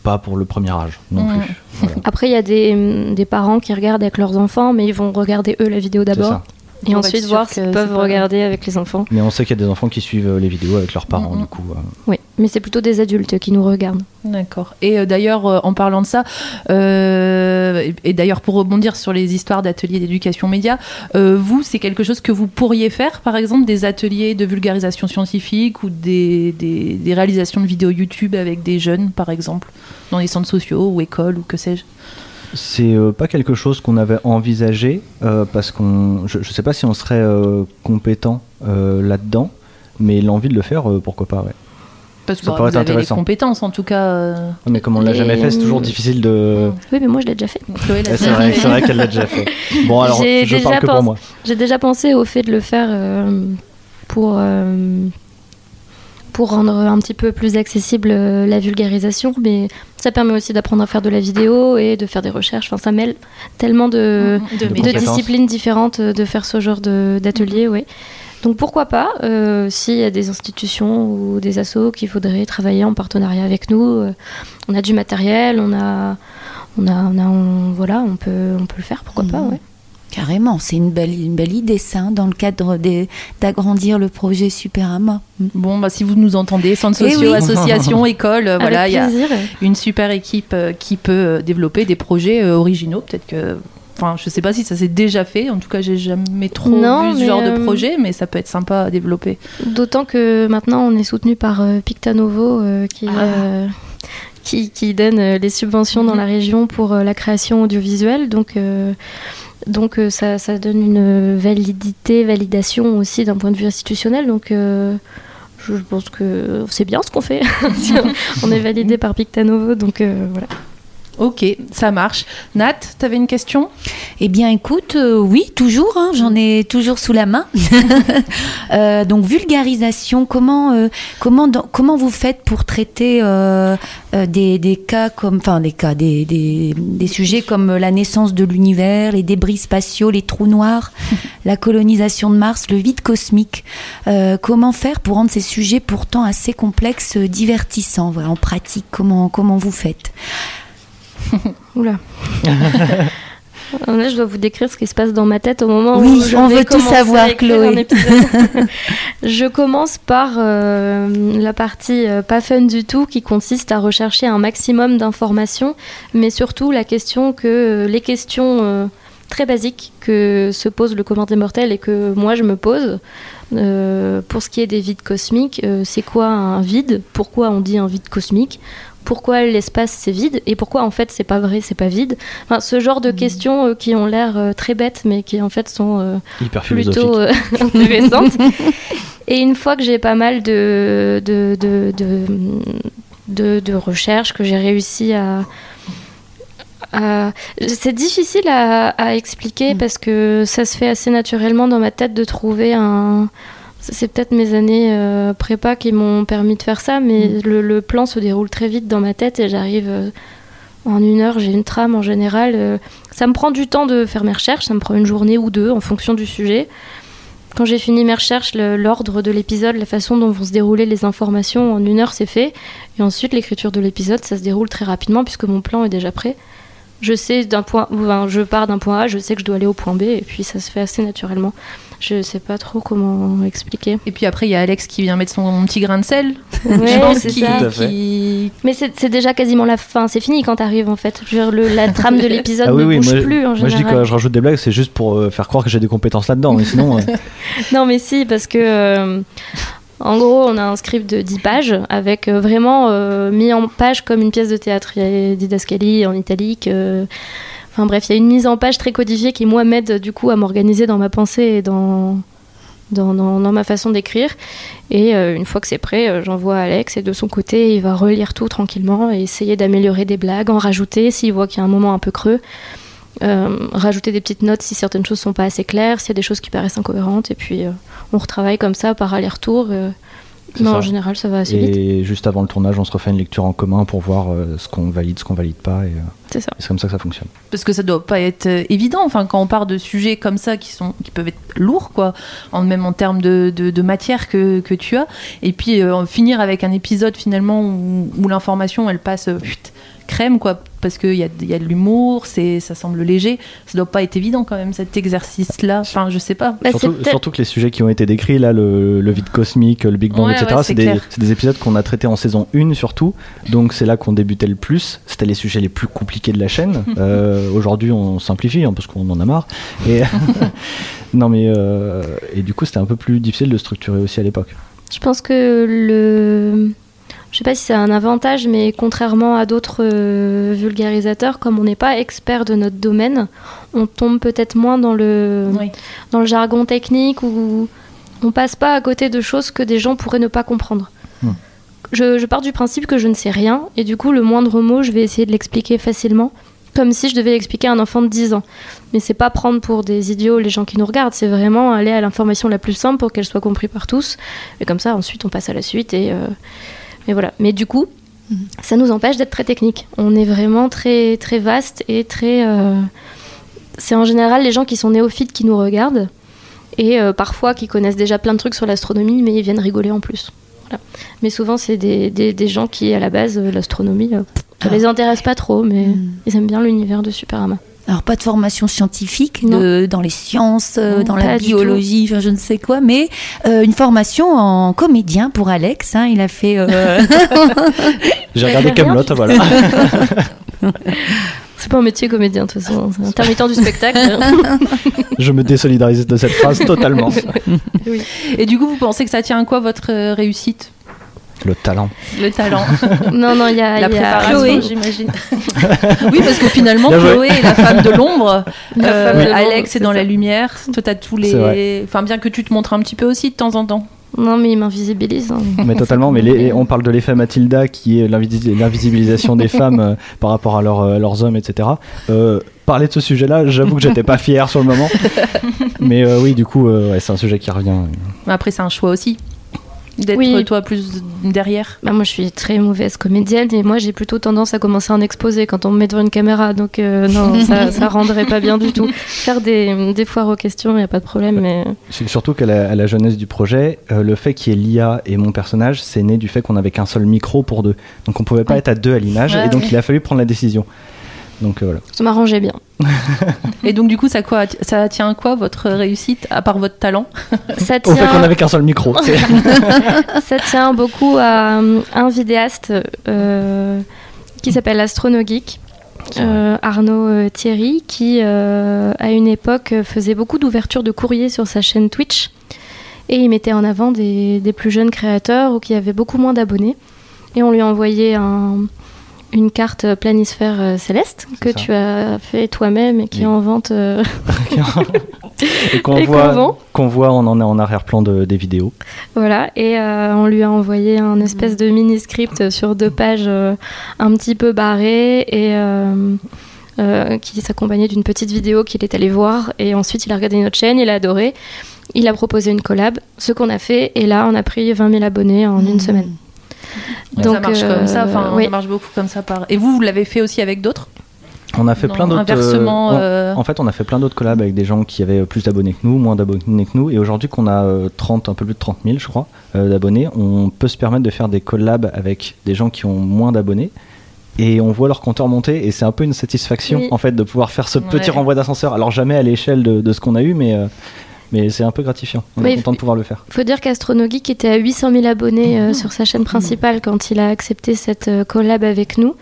pas pour le premier âge non Mm. plus. Voilà. Après, il y a des, des parents qui regardent avec leurs enfants, mais ils vont regarder eux la vidéo d'abord. Et ensuite voir s'ils peuvent regarder avec les enfants. Mais on sait qu'il y a des enfants qui suivent euh, les vidéos avec leurs parents, Mm, mm. du coup. euh. Oui, mais c'est plutôt des adultes qui nous regardent. D'accord. Et euh, d'ailleurs, euh, en parlant de ça, euh, et, et d'ailleurs pour rebondir sur les histoires d'ateliers d'éducation média, euh, vous, c'est quelque chose que vous pourriez faire, par exemple, des ateliers de vulgarisation scientifique ou des, des- des réalisations de vidéos YouTube avec des jeunes, par exemple, dans les centres sociaux ou écoles ou que sais-je? C'est euh, pas quelque chose qu'on avait envisagé euh, parce qu'on, je, je sais pas si on serait euh, compétent euh, là-dedans, mais l'envie de le faire, euh, pourquoi pas, ouais. Parce que Ça bah, pourrait vous être avez les intéressant. compétences, en tout cas. euh, Mais comme on l'a Les- jamais fait, c'est toujours difficile de. Oui, mais moi je l'ai déjà fait. Chloé l'a c'est déjà vrai, fait. c'est vrai qu'elle l'a déjà fait. Bon alors, J'ai je déjà parle que pour pensé- moi. J'ai déjà pensé au fait de le faire euh, pour, euh, pour rendre un petit peu plus accessible euh, la vulgarisation, mais ça permet aussi d'apprendre à faire de la vidéo et de faire des recherches. Enfin, ça mêle tellement de, Mm, De de compétences. disciplines différentes euh, de faire ce genre de- d'atelier, oui. Donc pourquoi pas, euh, s'il y a des institutions ou des assos qui voudraient travailler en partenariat avec nous, euh, on a du matériel, on a, on a, on a, on- voilà, on peut, on peut le faire, pourquoi pas, Mhm. ouais. Carrément, c'est une belle, une belle idée ça, hein, dans le cadre d'agrandir le projet Superama. Mm. Bon, bah, si vous nous entendez, centres Eh sociaux, oui. associations, écoles, euh, voilà, il y a une super équipe euh, qui peut euh, développer des projets originaux. Peut-être que. Enfin, je sais pas si ça s'est déjà fait. En tout cas, j'ai jamais trop Non, vu ce genre de projet, mais ça peut être sympa à développer. D'autant que maintenant on est soutenu par euh, Pictanovo euh, qui, Ah. euh, qui, qui donne les subventions dans la région pour la création audiovisuelle. Donc, euh, donc euh, ça, donne une validité, validation aussi d'un point de vue institutionnel. Donc euh, je pense que c'est bien ce qu'on fait. On est validé par Pictanovo, donc euh, voilà. Ok, ça marche. Nat, t'avais une question? Eh bien, écoute, euh, oui, toujours, hein, j'en ai toujours sous la main. Euh, donc, vulgarisation, comment, euh, comment, dans- comment vous faites pour traiter des, des cas comme, enfin, des cas, des, des, des sujets comme la naissance de l'univers, les débris spatiaux, les trous noirs, la colonisation de Mars, le vide cosmique Comment faire pour rendre ces sujets pourtant assez complexes divertissants voilà, En pratique, comment, comment vous faites? Oula. Là, je dois vous décrire ce qui se passe dans ma tête au moment Oui, où je on vais veut tout savoir, Chloé. je commence par euh, la partie euh, pas fun du tout, qui consiste à rechercher un maximum d'informations, mais surtout la question que euh, les questions euh, très basiques que se pose le commun des mortels et que moi je me pose. Euh, pour ce qui est des vides cosmiques, euh, c'est quoi un vide? Pourquoi on dit un vide cosmique? Pourquoi l'espace c'est vide et pourquoi en fait c'est pas vrai, c'est pas vide. Enfin, ce genre de questions euh, qui ont l'air euh, très bêtes mais qui en fait sont euh, Hyper plutôt euh, intéressantes. et une fois que j'ai pas mal de, de, de, de, de- de recherches, que j'ai réussi à. à- C'est difficile à, à expliquer Mm. parce que ça se fait assez naturellement dans ma tête de trouver un. C'est peut-être mes années euh, prépa qui m'ont permis de faire ça, mais le, le plan se déroule très vite dans ma tête et j'arrive euh, en une heure, j'ai une trame en général. euh, ça me prend du temps de faire mes recherches, ça me prend une journée ou deux en fonction du sujet. Quand j'ai fini mes recherches, l'ordre de l'épisode, la façon dont vont se dérouler les informations, en une heure c'est fait. Et ensuite, l'écriture de l'épisode, ça se déroule très rapidement puisque mon plan est déjà prêt. Je sais d'un point, enfin, je pars d'un point A, je sais que je dois aller au point B, et puis ça se fait assez naturellement. Je sais pas trop comment expliquer. Et puis après, il y a Alex qui vient mettre son petit grain de sel. Ouais, je pense c'est qu'il- ça. Qui- Mais c'est c'est déjà quasiment la fin, c'est fini quand t'arrives en fait. Je veux dire, le- la trame de l'épisode Ah oui, ne oui, bouge moi, plus en moi je dis général. que je rajoute des blagues, c'est juste pour euh, faire croire que j'ai des compétences là-dedans. Mais sinon, euh, Non, mais si, parce que. euh, en gros, on a un script de 10 pages avec euh, vraiment euh, mis en page comme une pièce de théâtre. Il y a Didascali en italique. euh, Enfin bref, il y a une mise en page très codifiée qui, moi, m'aide du coup à m'organiser dans ma pensée et dans, dans, ma façon d'écrire. Et une fois que c'est prêt, j'envoie à Alex et de son côté, il va relire tout tranquillement et essayer d'améliorer des blagues, en rajouter s'il voit qu'il y a un moment un peu creux. Euh, rajouter des petites notes si certaines choses sont pas assez claires, s'il y a des choses qui paraissent incohérentes, et puis euh, on retravaille comme ça par aller-retour. euh, mais ça. en général, ça va assez vite. et juste avant le tournage, on se refait une lecture en commun pour voir euh, ce qu'on valide, ce qu'on valide pas. Et, euh, C'est ça. et c'est comme ça que ça fonctionne. Parce que ça doit pas être évident. Enfin, quand on part de sujets comme ça qui sont, qui peuvent être lourds, quoi, en même en termes de, de, de matière que, que tu as, et puis euh, en finir avec un épisode finalement où, où l'information elle passe euh, crème, quoi, parce qu'il y a, il y a de l'humour, c'est, ça semble léger. Ça doit pas être évident quand même cet exercice-là. Enfin, je sais pas. Bah, surtout, que les sujets qui ont été décrits, là, le, le vide cosmique, le Big Bang, Ouais, etc., ouais, c'est c'est des, clair. c'est des épisodes qu'on a traités en saison 1 surtout. Donc c'est là qu'on débutait le plus. C'était les sujets les plus compliqués de la chaîne. Euh, Aujourd'hui, on simplifie hein, parce qu'on en a marre. Et non, mais euh, et du coup, c'était un peu plus difficile de structurer aussi à l'époque. Je pense que le. Je sais pas si c'est un avantage, mais contrairement à d'autres euh, vulgarisateurs, comme on n'est pas expert de notre domaine, on tombe peut-être moins dans le, Oui. dans le jargon technique ou on passe pas à côté de choses que des gens pourraient ne pas comprendre. Hmm. Je, je pars du principe que je ne sais rien et du coup le moindre mot je vais essayer de l'expliquer facilement comme si je devais l'expliquer à un enfant de 10 ans. Mais c'est pas prendre pour des idiots les gens qui nous regardent, c'est vraiment aller à l'information la plus simple pour qu'elle soit comprise par tous. Et comme ça ensuite on passe à la suite et, euh, et voilà. Mais du coup, ça nous empêche d'être très technique. On est vraiment très très vaste et très euh, c'est en général les gens qui sont néophytes qui nous regardent et euh, parfois qui connaissent déjà plein de trucs sur l'astronomie, mais ils viennent rigoler en plus. Voilà. Mais souvent, c'est des, des, des gens qui, à la base, euh, l'astronomie, ça Ah. les intéresse pas trop, mais Mm. ils aiment bien l'univers de Superama. Alors pas de formation scientifique de- dans les sciences, euh, Non, dans la biologie, je ne sais quoi, mais euh, une formation en comédien pour Alex. hein, il a fait. euh, J'ai regardé. Camelot, voilà. C'est pas un métier comédien, de toute façon, c'est intermittent du spectacle. Je me désolidarise de cette phrase totalement. Et du coup, vous pensez que ça tient à quoi votre réussite? Le talent. Le talent, non, non, il y a, la y préparation, Chloé. j'imagine. oui, parce que finalement. Chloé est la femme de l'ombre. Euh, Alex est dans ça. la lumière. Toi, t'as tous les. Enfin, bien que tu te montres un petit peu aussi de temps en temps. Non, mais il m'invisibilise. hein. Mais totalement, mais les- on parle de l'effet Mathilda qui est l'invisi- l'invisibilisation des femmes euh, par rapport à, leur, euh, leurs hommes, etc. Euh, parler de ce sujet-là, j'avoue que j'étais pas fier sur le moment. Mais euh, oui, du coup, euh, ouais, c'est un sujet qui revient. Mais après, c'est un choix aussi. D'être Oui. toi plus derrière? Bah, moi, je suis très mauvaise comédienne et moi, j'ai plutôt tendance à commencer à en exposer quand on me met devant une caméra. Donc, euh, non, ça, ça rendrait pas bien du tout. Faire des, des foires aux questions, il n'y a pas de problème. Mais C'est surtout qu'à la, à la jeunesse du projet, euh, le fait qu'il y ait l'IA et mon personnage, c'est né du fait qu'on avait qu'un seul micro pour deux. Donc on pouvait pas Ouais. être à deux à l'image, Ouais, et donc ouais. il a fallu prendre la décision. Donc euh, voilà. ça m'arrangeait bien. Et donc, du coup, ça, quoi, ça tient à quoi votre réussite, à part votre talent? Ça Au fait qu'on tient, avait qu'un seul micro. c'est- ça tient beaucoup à euh, un vidéaste euh, qui s'appelle Astronogeek. euh, Arnaud euh, Thierry, qui euh, à une époque faisait beaucoup d'ouvertures de courrier sur sa chaîne Twitch et il mettait en avant des, des plus jeunes créateurs ou qui avaient beaucoup moins d'abonnés. Et on lui a envoyé un- une carte planisphère euh, céleste que ça. tu as fait toi-même et qui Oui. est en vente. euh, et qu'on voit, en, arrière-plan de- des vidéos. Voilà, et euh, on lui a envoyé un espèce de mini-script sur deux pages euh, un petit peu barré et euh, euh, qui s'accompagnait d'une petite vidéo qu'il est allé voir. Et ensuite, il a regardé notre chaîne, il a adoré. Il a proposé une collab, ce qu'on a fait, et là, on a pris 20 000 abonnés en une semaine. Ça Donc, marche comme ça, euh, enfin, oui. ça marche beaucoup comme ça. Par... Et vous, vous l'avez fait aussi avec d'autres? On a fait Non, plein d'autres. inversement, euh, on- euh, En fait, on a fait plein d'autres collabs avec des gens qui avaient plus d'abonnés que nous, moins d'abonnés que nous. Et aujourd'hui, qu'on a euh, 30, un peu plus de 30 000, je crois, euh, d'abonnés, on peut se permettre de faire des collabs avec des gens qui ont moins d'abonnés. Et on voit leur compteur monter, et c'est un peu une satisfaction Oui. en fait de pouvoir faire ce petit renvoi d'ascenseur. Alors jamais à l'échelle de, de ce qu'on a eu, mais, euh, mais c'est un peu gratifiant. On est content de pouvoir le faire. Il faut dire qu'Astronogeek était à 800 000 abonnés euh, sur sa chaîne principale quand il a accepté cette euh, collab avec nous.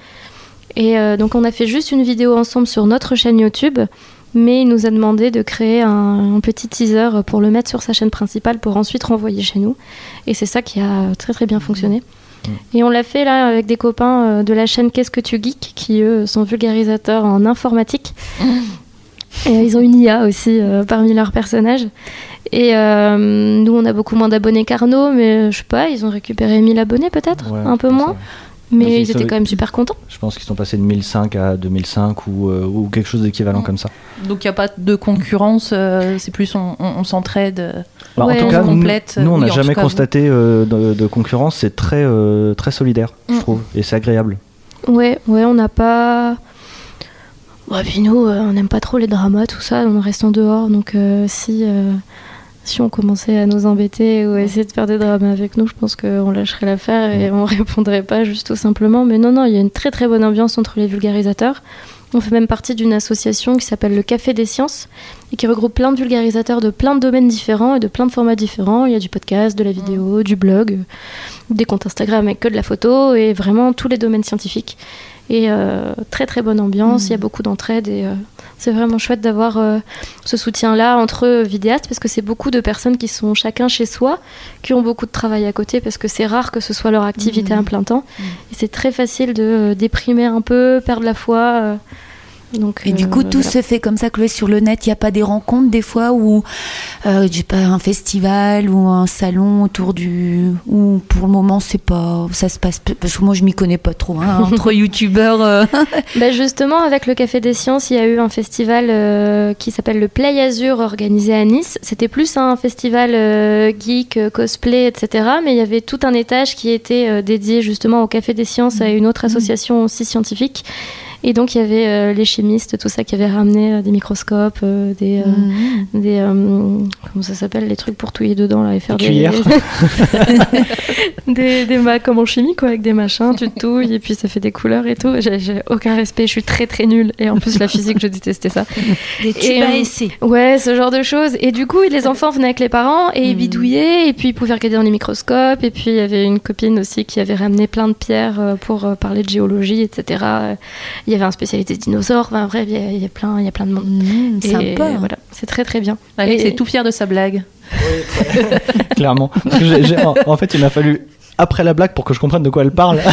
Et euh, donc on a fait juste une vidéo ensemble sur notre chaîne YouTube, mais il nous a demandé de créer un, un petit teaser pour le mettre sur sa chaîne principale pour ensuite renvoyer chez nous. Et c'est ça qui a très très bien fonctionné. Et on l'a fait là avec des copains de la chaîne Qu'est-ce que tu geeks, qui eux sont vulgarisateurs en informatique. Et euh, ils ont une IA aussi euh, parmi leurs personnages. Et euh, nous, on a beaucoup moins d'abonnés qu'Arnaud, mais je sais pas, ils ont récupéré 1000 abonnés peut-être, Ouais, un peu moins. ça. Mais Mais ils étaient quand même super contents. Je pense qu'ils sont passés de 1005 à 2005 ou, euh, ou quelque chose d'équivalent Mm. comme ça. Donc, il n'y a pas de concurrence, euh, c'est plus on, on- on s'entraide. Bah, Ouais, en tout on cas, nous, complète. nous, on n'a jamais constaté euh, de, de concurrence. C'est très, euh, très solidaire, je Mm. trouve, et c'est agréable. Ouais, ouais, on n'a pas. Ouais, puis nous, euh, on n'aime pas trop les dramas, tout ça, on reste en dehors. Donc euh, si, euh, si on commençait à nous embêter ou à essayer de faire des dramas avec nous, je pense qu'on lâcherait l'affaire et on répondrait pas juste tout simplement. Mais non, non, il y a une très très bonne ambiance entre les vulgarisateurs. On fait même partie d'une association qui s'appelle le Café des Sciences et qui regroupe plein de vulgarisateurs de plein de domaines différents et de plein de formats différents. Il y a du podcast, de la vidéo, du blog, des comptes Instagram avec que de la photo et vraiment tous les domaines scientifiques. Et euh, très très bonne ambiance, il y a beaucoup d'entraide et euh, c'est vraiment chouette d'avoir euh, ce soutien-là entre vidéastes parce que c'est beaucoup de personnes qui sont chacun chez soi, qui ont beaucoup de travail à côté parce que c'est rare que ce soit leur activité à plein temps. Et c'est très facile de déprimer un peu, perdre la foi. Euh, donc, Et du euh, coup, tout voilà. se fait comme ça, Chloé, sur le net. Il n'y a pas des rencontres des fois où, euh, pas un festival ou un salon autour du. Ou pour le moment, c'est pas. Ça se passe. Parce que moi, je m'y connais pas trop. hein, entre youtubeurs. euh. Bah justement, avec le Café des Sciences, il y a eu un festival euh, qui s'appelle le Play Azur organisé à Nice. C'était plus un festival euh, geek, euh, cosplay, etc. Mais il y avait tout un étage qui était euh, dédié justement au Café des Sciences, à une autre association aussi scientifique. Et donc il y avait euh, les chimistes, tout ça, qui avaient ramené euh, des microscopes, euh, des, euh, Mhm. des euh, comment ça s'appelle, les trucs pour touiller dedans là et faire Des des cuillères. des, des ma- comme en chimie quoi, avec des machins, tu touilles et puis ça fait des couleurs et tout. J'ai aucun respect, je suis très très nulle et en plus la physique je détestais ça. Des tubes Et, à euh, essai. Ouais, ce genre de choses. Et du coup, les enfants venaient avec les parents et ils bidouillaient et puis ils pouvaient regarder dans les microscopes et puis il y avait une copine aussi qui avait ramené plein de pierres euh, pour euh, parler de géologie, etc. Il y avait un spécialité dinosaure. Enfin bref, il y a- il y, a plein, il y a plein de monde. Et sympa. voilà, c'est très très bien. Alex Et- est tout fier de sa blague. Clairement. Parce que j'ai- j'ai- en, en fait, il m'a fallu après la blague pour que je comprenne de quoi elle parle.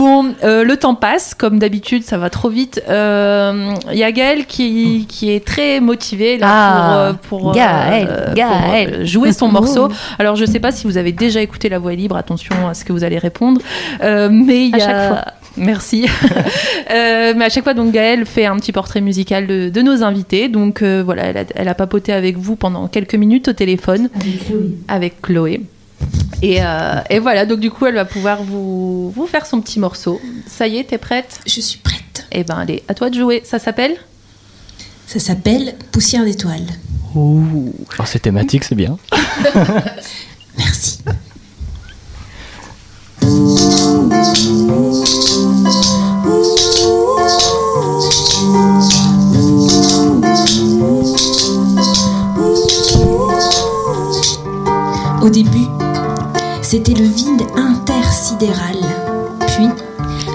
Bon, euh, le temps passe, comme d'habitude, ça va trop vite. Euh, Il y a Gaël qui, qui est très motivé là, Ah, pour, euh, pour, Gaël, euh, pour, Gaël. euh, jouer son morceau. Oh. Alors, je sais pas si vous avez déjà écouté La Voix libre, attention à ce que vous allez répondre. Euh, mais il y À a... chaque fois. Merci. Euh, mais à chaque fois, donc Gaëlle fait un petit portrait musical de, de nos invités. Donc euh, voilà, elle a, elle a papoté avec vous pendant quelques minutes au téléphone avec Chloé. Et, euh, et voilà, donc du coup, elle va pouvoir vous, vous faire son petit morceau. Ça y est, t'es prête? Je suis prête. Eh ben, allez, à toi de jouer. Ça s'appelle? Ça s'appelle Poussière d'étoiles. Alors c'est thématique, c'est bien. Merci. Au début, c'était le vide intersidéral. Puis,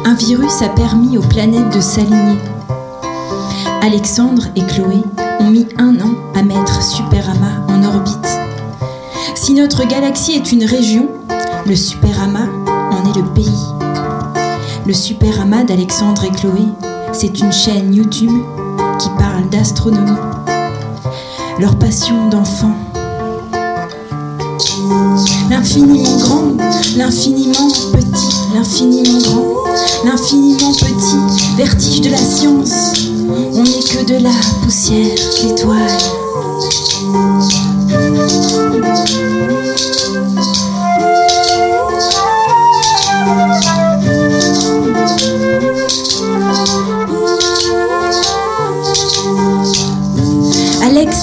un virus a permis aux planètes de s'aligner. Alexandre et Chloé ont mis un an à mettre Superama en orbite. Si notre galaxie est une région, le Superama en est le pays. Le Superama d'Alexandre et Chloé, c'est une chaîne YouTube qui parle d'astronomie. Leur passion d'enfant. L'infiniment grand, l'infiniment petit, l'infiniment grand, l'infiniment petit, vertige de la science. On n'est que de la poussière d'étoiles. Alex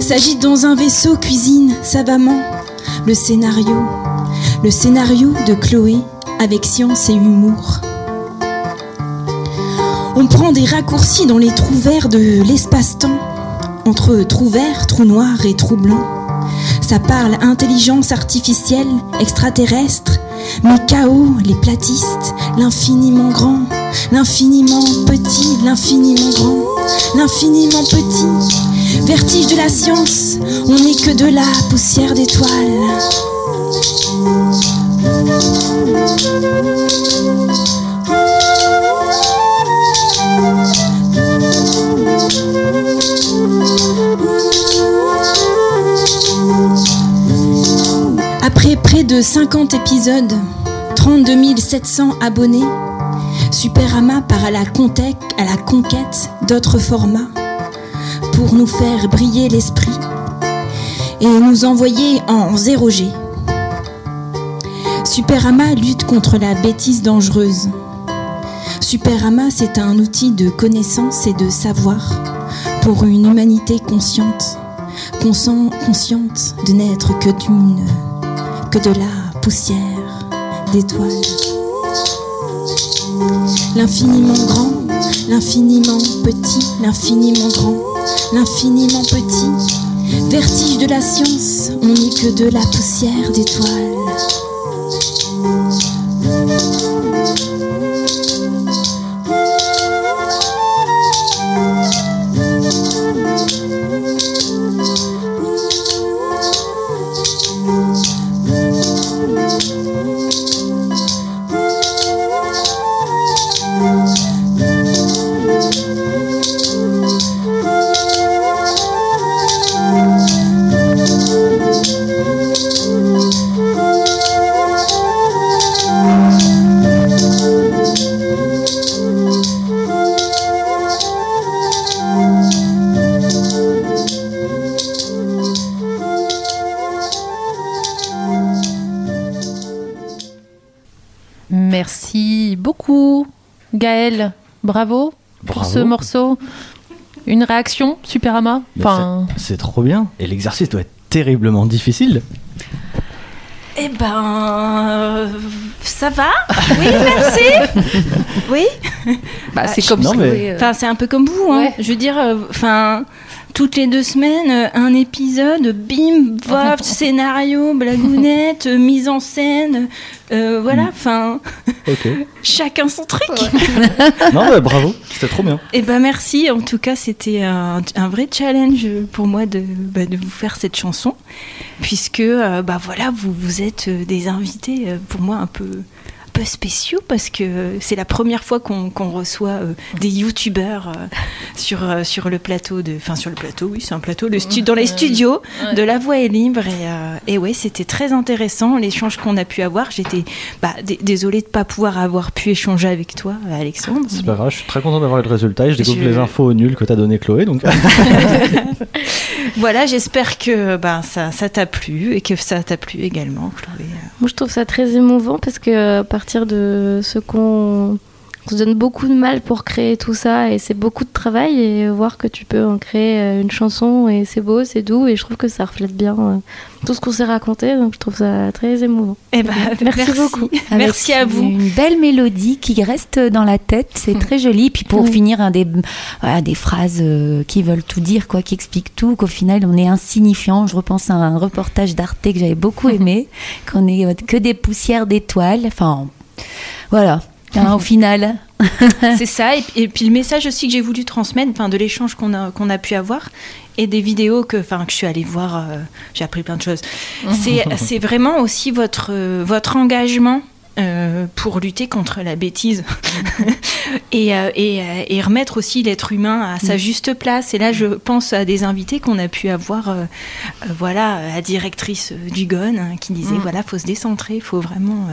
s'agite dans un vaisseau cuisine savamment? Le scénario, le scénario de Chloé avec science et humour. On prend des raccourcis dans les trous verts de l'espace-temps, entre trous verts, trous noirs et trous blancs. Ça parle intelligence artificielle, extraterrestre, mais chaos, les platistes, l'infiniment grand, l'infiniment petit, l'infiniment grand, l'infiniment petit. Vertige de la science, on n'est que de la poussière d'étoiles. Après près de 50 épisodes, 32 700 abonnés, Superama part à la, à la conquête d'autres formats pour nous faire briller l'esprit et nous envoyer en 0G. Superama lutte contre la bêtise dangereuse. Superama, c'est un outil de connaissance et de savoir pour une humanité consciente, conscient- consciente de n'être que d'une, que de la poussière d'étoiles. L'infiniment grand, l'infiniment petit, l'infiniment grand, l'infiniment petit. Vertige de la science, on n'est que de la poussière d'étoiles. Bravo, pour ce morceau. Une réaction, Superama Enfin, c'est- trop bien. Et l'exercice doit être terriblement difficile. Eh ben, euh, ça va Oui, merci. oui. bah, c'est comme non, mais- euh, Enfin, c'est un peu comme vous, hein. Ouais. Je veux dire, euh, enfin, toutes les deux semaines, euh, un épisode, bim, vof, scénario, blagounette, mise en scène, euh, voilà, enfin, Chacun son truc. non, bravo. C'était trop bien. Et ben merci, en tout cas, c'était un, un vrai challenge pour moi de, bah, de vous faire cette chanson, puisque, euh, bah voilà, vous, vous êtes euh, des invités, euh, pour moi, un peu peu spéciaux parce que c'est la première fois qu'on reçoit euh, des youtubeurs euh, sur, euh, sur le plateau de. Enfin, sur le plateau, oui, c'est un plateau, le stu- dans les studios Ouais. de La Voix est libre. Et, euh, et ouais, c'était très intéressant l'échange qu'on a pu avoir. J'étais bah, désolée de ne pas pouvoir avoir pu échanger avec toi, Alexandre. C'est mais- pas grave, je suis très content d'avoir eu le résultat et je découvre Je- les infos nulles que t'as donné Chloé. Donc Voilà, j'espère que bah, ça ça t'a plu et que ça t'a plu également, Chloé. Moi, je trouve ça très émouvant parce que à partir de ce qu'on on se donne beaucoup de mal pour créer tout ça et c'est beaucoup de travail et voir que tu peux en créer euh, une chanson et c'est beau, c'est doux et je trouve que ça reflète bien euh, tout ce qu'on s'est raconté donc je trouve ça très émouvant. Eh ben, Merci beaucoup. Avec Merci à vous. Une belle mélodie qui reste dans la tête, c'est très joli. Puis pour Oui. finir, un des, voilà, des phrases euh, qui veulent tout dire, quoi, qui expliquent tout, qu'au final on est insignifiant. Je repense à un reportage d'Arte que j'avais beaucoup aimé, qu'on est que des poussières d'étoiles. Enfin, voilà. Hein, au final, C'est ça. Et, et puis le message aussi que j'ai voulu transmettre, enfin de l'échange qu'on a qu'on a pu avoir et des vidéos que, enfin que je suis allée voir, euh, j'ai appris plein de choses. C'est c'est vraiment aussi votre euh, votre engagement. Euh, pour lutter contre la bêtise et, euh, et, euh, et remettre aussi l'être humain à sa juste place. Et là, je pense à des invités qu'on a pu avoir, voilà, la directrice du GON hein, qui disait, Mm. voilà, faut se décentrer, faut vraiment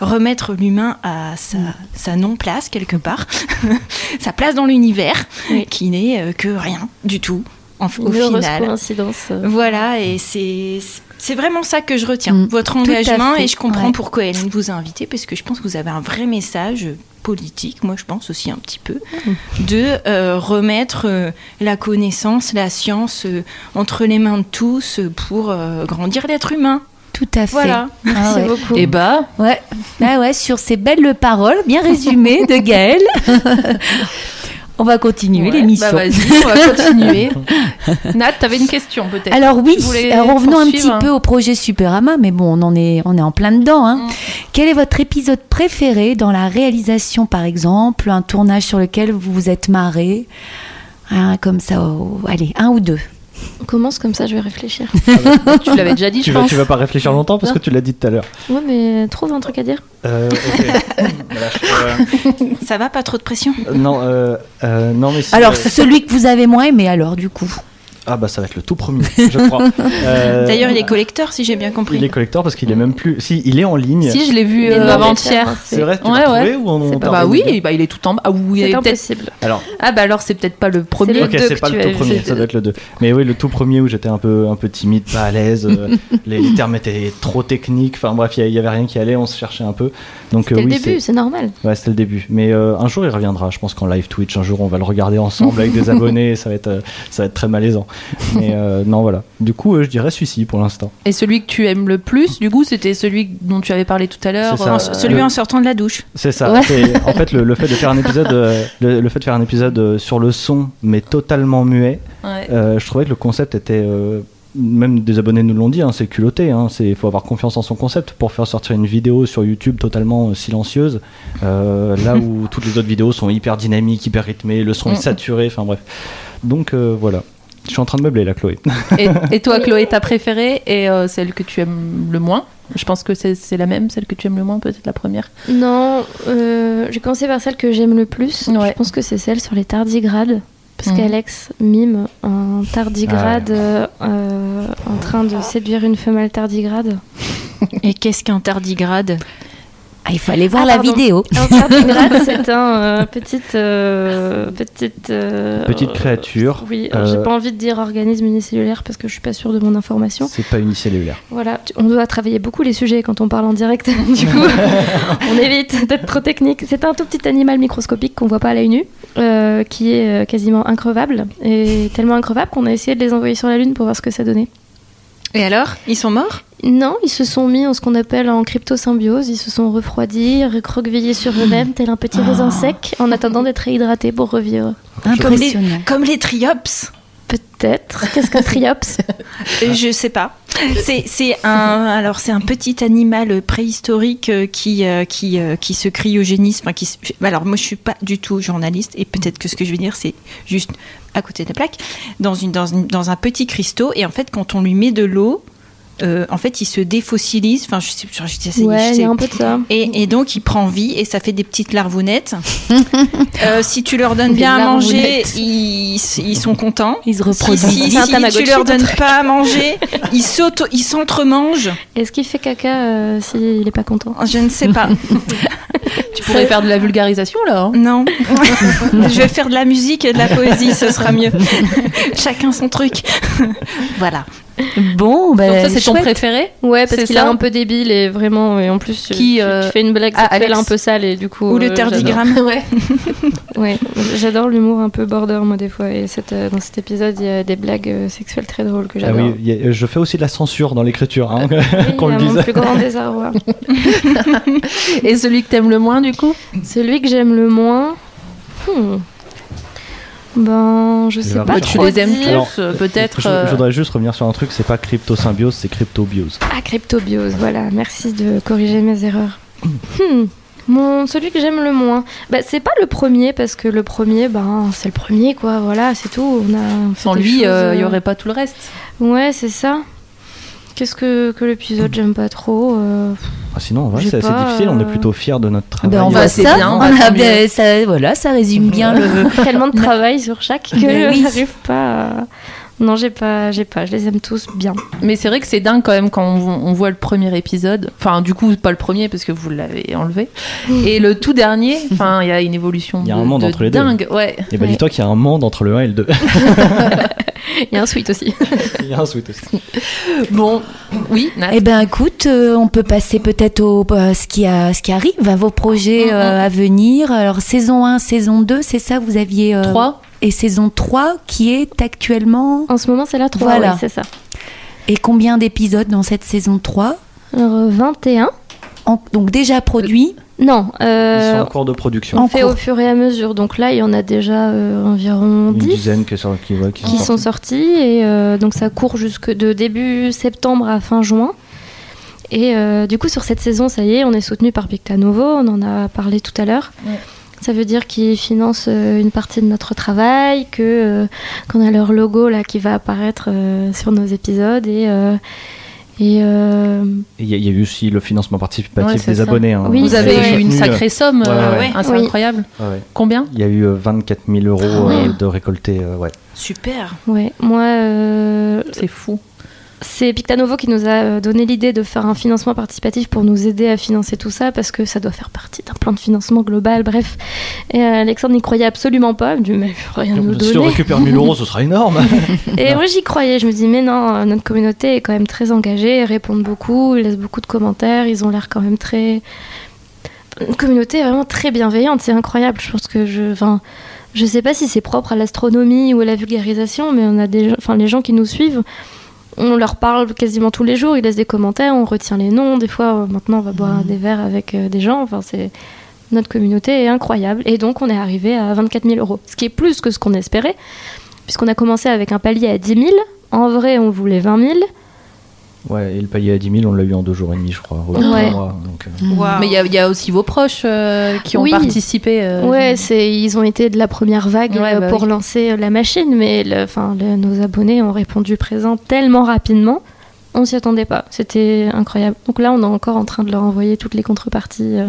remettre l'humain à sa, sa non-place quelque part, sa place dans l'univers, Oui. qui n'est que rien du tout, en, au Une final. coïncidence. Voilà, et c'est c'est vraiment ça que je retiens, Mm, votre engagement, et je comprends ouais. pourquoi Hélène vous a invité, parce que je pense que vous avez un vrai message politique, moi je pense aussi un petit peu, de euh, remettre euh, la connaissance, la science euh, entre les mains de tous euh, pour euh, grandir l'être humain. tout à fait. Voilà. Ah Merci ouais. beaucoup. Et bah, Ouais. Ah ouais, sur ces belles paroles, bien résumées de Gaëlle. On va continuer ouais, l'émission. Bah vas-y, on va continuer. Nat, t'avais une question peut-être Alors oui, alors revenons un petit peu au projet Superama, mais bon, on en est, on est en plein dedans. Hein. Mm. Quel est votre épisode préféré dans la réalisation, par exemple, un tournage sur lequel vous vous êtes marré, Hein, comme ça, oh, allez, un ou deux. On commence comme ça, je vais réfléchir. Tu l'avais déjà dit, tu je vas, pense. tu vas pas réfléchir longtemps parce que tu l'as dit tout à l'heure. Ouais, mais trouve un truc à dire. Euh, euh, Ça va, pas trop de pression? Non, euh, euh, non, mais si, Alors, euh, celui que vous avez moins aimé, alors, du coup ah bah ça va être le tout premier, je crois. Euh, D'ailleurs, il est collecteur, si j'ai bien compris. il est collector parce qu'il est même plus. Si, il est en ligne. Si, je l'ai vu euh, avant-hier. C'est vrai, tu Ouais, l'as ouais. trouvé ou on pas- Bah oui, bah il est tout en bas. Ah oui, il C'est impossible. Alors, Ah bah alors c'est peut-être pas le premier. ok, c'est pas le tout premier, ça doit être le 2. Mais oui, le tout premier où j'étais un peu, un peu timide, pas à l'aise, euh, les, les termes étaient trop techniques, enfin bref, il y, y avait rien qui allait, on se cherchait un peu. Donc C'était le début, c'est normal. Ouais, c'était le début. Mais euh, un jour il reviendra, je pense qu'en live Twitch, un jour on va le regarder ensemble avec des abonnés, ça va être, ça va être très malaisant. Mais euh, non, voilà. Du coup, euh, je dirais celui-ci pour l'instant. Et celui que tu aimes le plus, du coup, c'était celui dont tu avais parlé tout à l'heure. Euh, Celui le- en sortant de la douche. C'est ça. Ouais. C'est- En fait, le, le fait de faire un épisode, euh, le, le fait de faire un épisode euh, sur le son, mais totalement muet, ouais. euh, je trouvais que le concept était. euh, même des abonnés nous l'ont dit, hein, c'est culotté. hein, c'est- Il faut avoir confiance en son concept pour faire sortir une vidéo sur YouTube totalement euh, silencieuse, euh, là où toutes les autres vidéos sont hyper dynamiques, hyper rythmées, le son est Mm. saturé. Enfin bref. Donc euh, voilà. Je suis en train de meubler là, Chloé. Et, et toi, Chloé, ta préférée et euh, celle que tu aimes le moins? Je pense que c'est c'est la même, celle que tu aimes le moins, peut-être la première. Non, euh, j'ai commencé par celle que j'aime le plus. Ouais. Je pense que c'est celle sur les tardigrades. Parce Mhm. qu'Alex mime un tardigrade euh, euh, en train de séduire une femelle tardigrade. Et qu'est-ce qu'un tardigrade? Ah, Il fallait voir Ah, la pardon. vidéo. C'est un euh, petite, euh, petite, euh, Petite créature. Oui, euh, j'ai pas envie de dire organisme unicellulaire parce que je suis pas sûre de mon information. C'est pas unicellulaire. Voilà, tu- on doit travailler beaucoup les sujets quand on parle en direct. du coup, on évite d'être trop technique. C'est un tout petit animal microscopique qu'on voit pas à l'œil nu, euh, qui est euh, quasiment increvable et tellement increvable qu'on a essayé de les envoyer sur la lune pour voir ce que ça donnait. Et alors? Ils sont morts? Non, ils se sont mis en ce qu'on appelle en cryptosymbiose. Ils se sont refroidis, recroquevillés sur eux-mêmes, tel un petit raisin sec, en attendant d'être réhydratés pour revivre. Impressionnant. Comme les triops Peut-être. Qu'est-ce qu'un triops Euh, Je sais pas. C'est c'est un alors c'est un petit animal préhistorique euh, qui euh, qui qui se cryogénise. Enfin qui. Alors moi je suis pas du tout journaliste et peut-être que ce que je vais dire c'est juste à côté de la plaque dans une dans une- dans un petit cristaux et en fait quand on lui met de l'eau euh, en fait, il se défossilise. Enfin, je sais, je, sais- Ouais, je sais- y a un peu de ça. Et, et donc, il prend vie et ça fait des petites larvounettes. Euh, si tu leur donnes Des bien à manger, ils, ils sont contents. Ils se reproduisent. si, tu leur donnes truc. pas à manger, ils s'entremangent. Est-ce qu'il fait caca euh, s'il n'est pas content? Je ne sais pas. Tu pourrais faire de la vulgarisation là. hein. Non. je vais faire de la musique et de la poésie, ce sera mieux. Chacun son truc. voilà. Bon, ben, Donc ça c'est ton préféré Ouais, parce C'est qu'il est un peu débile et vraiment, et en plus, tu- Qui, tu, euh, tu fais une blague ah, Alex. un peu sale et du coup. Ou le euh, tardigramme. Ouais. j'adore. Ouais, j'adore l'humour un peu border, moi, des fois. Et cette, euh, dans cet épisode, il y a des blagues euh, sexuelles très drôles que Ah j'adore. oui, il y a- je fais aussi de la censure dans l'écriture, hein, Oui, qu'on le mon dise. plus grand désarroi. Et celui que t'aimes le moins du coup Celui que j'aime le moins. hmm. Ben, je sais pas. Tu les aimes tous euh, peut-être. Je, euh, je voudrais juste revenir sur un truc, c'est pas cryptosymbiose, c'est cryptobiose. Ah, cryptobiose, voilà. Merci de corriger mes erreurs. Hmm. Mon, celui que j'aime le moins, bah, c'est pas le premier parce que le premier, ben c'est le premier quoi. Voilà, c'est tout. On a on Sans lui, il euh, y aurait pas tout le reste. Ouais, c'est ça. Qu'est-ce que, que l'épisode j'aime pas trop euh, Ah, sinon, en vrai, J'ai c'est assez difficile, on est euh, plutôt fiers de notre travail. Ben, on voit c'est ça. bien, on bah, a bien- mieux. ça, voilà, ça résume bien le. Tellement de travail sur chaque que Ben oui. j'arrive pas. à- Non, j'ai pas, j'ai pas. Je les aime tous bien. Mais c'est vrai que c'est dingue quand même quand on, on voit le premier épisode. Enfin, du coup, pas le premier parce que vous l'avez enlevé. Et le tout dernier, enfin, il y a une évolution Il y a de, un monde de entre les deux. dingue. Ouais. Et bah, Ouais. dis-toi qu'il y a un monde entre le 1 et le 2. Il y a un suite aussi. Il y a un sweet aussi. Bon, oui, Nat. Eh ben, écoute, euh, on peut passer peut-être au à ce qui a, ce qui arrive, à vos projets Mhm. euh, à venir. Alors, saison 1, saison 2, c'est ça, vous aviez. euh, 3. Et saison 3 qui est actuellement. En ce moment, c'est la 3. Voilà. c'est ça. Et combien d'épisodes dans cette saison 3 Alors, euh, 21. En- Donc, déjà produits. Non, Ils euh, sont en cours de production. on fait cours. au fur et à mesure. Donc là, il y en a déjà euh, environ Une 10 dizaine qui, sont- qui, ouais, qui qui sont sortis. sortis. Et euh, donc ça court jusque de début septembre à fin juin. Et euh, du coup, sur cette saison, ça y est, on est soutenu par Pictanovo. On en a parlé tout à l'heure. Ouais. Ça veut dire qu'ils financent euh, une partie de notre travail, que euh, qu'on a leur logo là qui va apparaître euh, sur nos épisodes et euh, et euh, Et Il y, y a eu aussi le financement participatif Ouais, des ça. abonnés. hein. Oui, Vous avez eu une sacrée somme. Ouais, euh, ouais. ah, c'est Oui. incroyable. ouais. Combien Il y a eu euh, 24 000 euros Ah euh, de récoltés. euh, ouais. Super. ouais, moi euh, C'est fou. C'est Pictanovo qui nous a euh, donné l'idée de faire un financement participatif pour nous aider à financer tout ça parce que ça doit faire partie d'un plan de financement global, bref. Et euh, Alexandre n'y croyait absolument pas, il me dit mais rien nous Si on donner. récupère 1000 euros, ce sera énorme. Et moi j'y croyais, je me dis mais non, euh, notre communauté est quand même très engagée, ils répondent beaucoup, ils laissent beaucoup de commentaires, ils ont l'air quand même très... Une communauté vraiment très bienveillante, c'est incroyable, je pense que je... Enfin, je sais pas si c'est propre à l'astronomie ou à la vulgarisation, mais on a des, enfin les gens qui nous suivent, on leur parle quasiment tous les jours, ils laissent des commentaires, on retient les noms, des fois euh, maintenant on va boire des verres avec euh, des gens, enfin c'est notre communauté est incroyable. Et donc on est arrivé à 24 000 euros, ce qui est plus que ce qu'on espérait, puisqu'on a commencé avec un palier à 10 000, en vrai on voulait 20 000, Ouais, et le palier à 10 000, on l'a eu en deux jours et demi, je crois. ou Ouais. trois mois, donc, euh. Mais il y, a- il y a aussi vos proches euh, qui ont Oui. participé. euh, Ouais, c'est ils ont été de la première vague Ouais, euh, bah pour oui. lancer la machine, mais le- nos abonnés ont répondu présent tellement rapidement, on s'y attendait pas. C'était incroyable. Donc là, on est encore en train de leur envoyer toutes les contreparties, euh,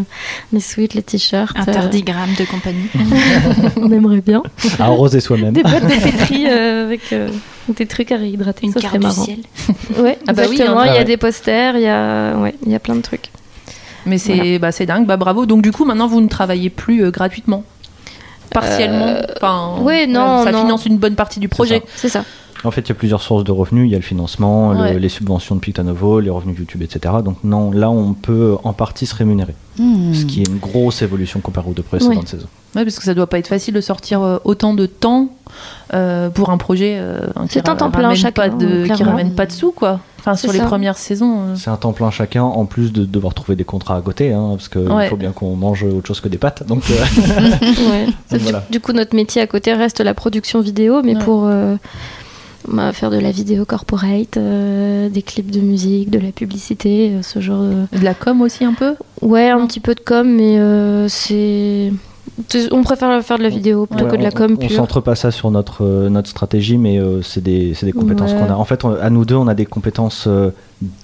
les suites, les t-shirts. Un euh, de compagnie. on aimerait bien arroser soi-même. des boîtes de pétri euh, avec euh, des trucs à réhydrater. Une ça carte du ciel. Ouais, Ah bah oui, hein. il y Ah a ouais. des posters, il y a ouais, il y a plein de trucs. Mais c'est bah, c'est dingue, bah bravo. Donc du coup, maintenant, vous ne travaillez plus euh, gratuitement? Partiellement? Euh, enfin, ouais, non, Ça non. finance une bonne partie du projet. C'est ça. En fait, il y a plusieurs sources de revenus. Il y a le financement, le- les subventions de Pictanovo, les revenus YouTube, etc. Donc non, là, on peut en partie se rémunérer. Hmm. Ce qui est une grosse évolution comparée aux deux précédentes Ouais. saisons. Ouais, parce que ça doit pas être facile de sortir euh, autant de temps euh, pour un projet euh, qui C'est un temps plein ramène chacun, pas de, qui clairement. ramène pas de sous quoi. Enfin sur C'est les premières saisons. euh. C'est un temps plein chacun, en plus de devoir trouver des contrats à côté, hein, parce qu'il Ouais. faut bien qu'on mange autre chose que des pâtes. Donc, euh, Ouais. Donc du, voilà. du coup, notre métier à côté reste la production vidéo, mais Ouais. pour faire de la vidéo corporate, euh, des clips de musique, de la publicité, euh, ce genre de... De la com aussi un peu. Ouais, un petit peu de com, mais euh, c'est... On préfère faire de la vidéo plutôt ouais, que de la com on, on pure. centre pas ça sur notre, euh, notre stratégie, mais euh, c'est des, c'est des compétences Ouais. qu'on a. En fait, on- à nous deux, on a des compétences euh,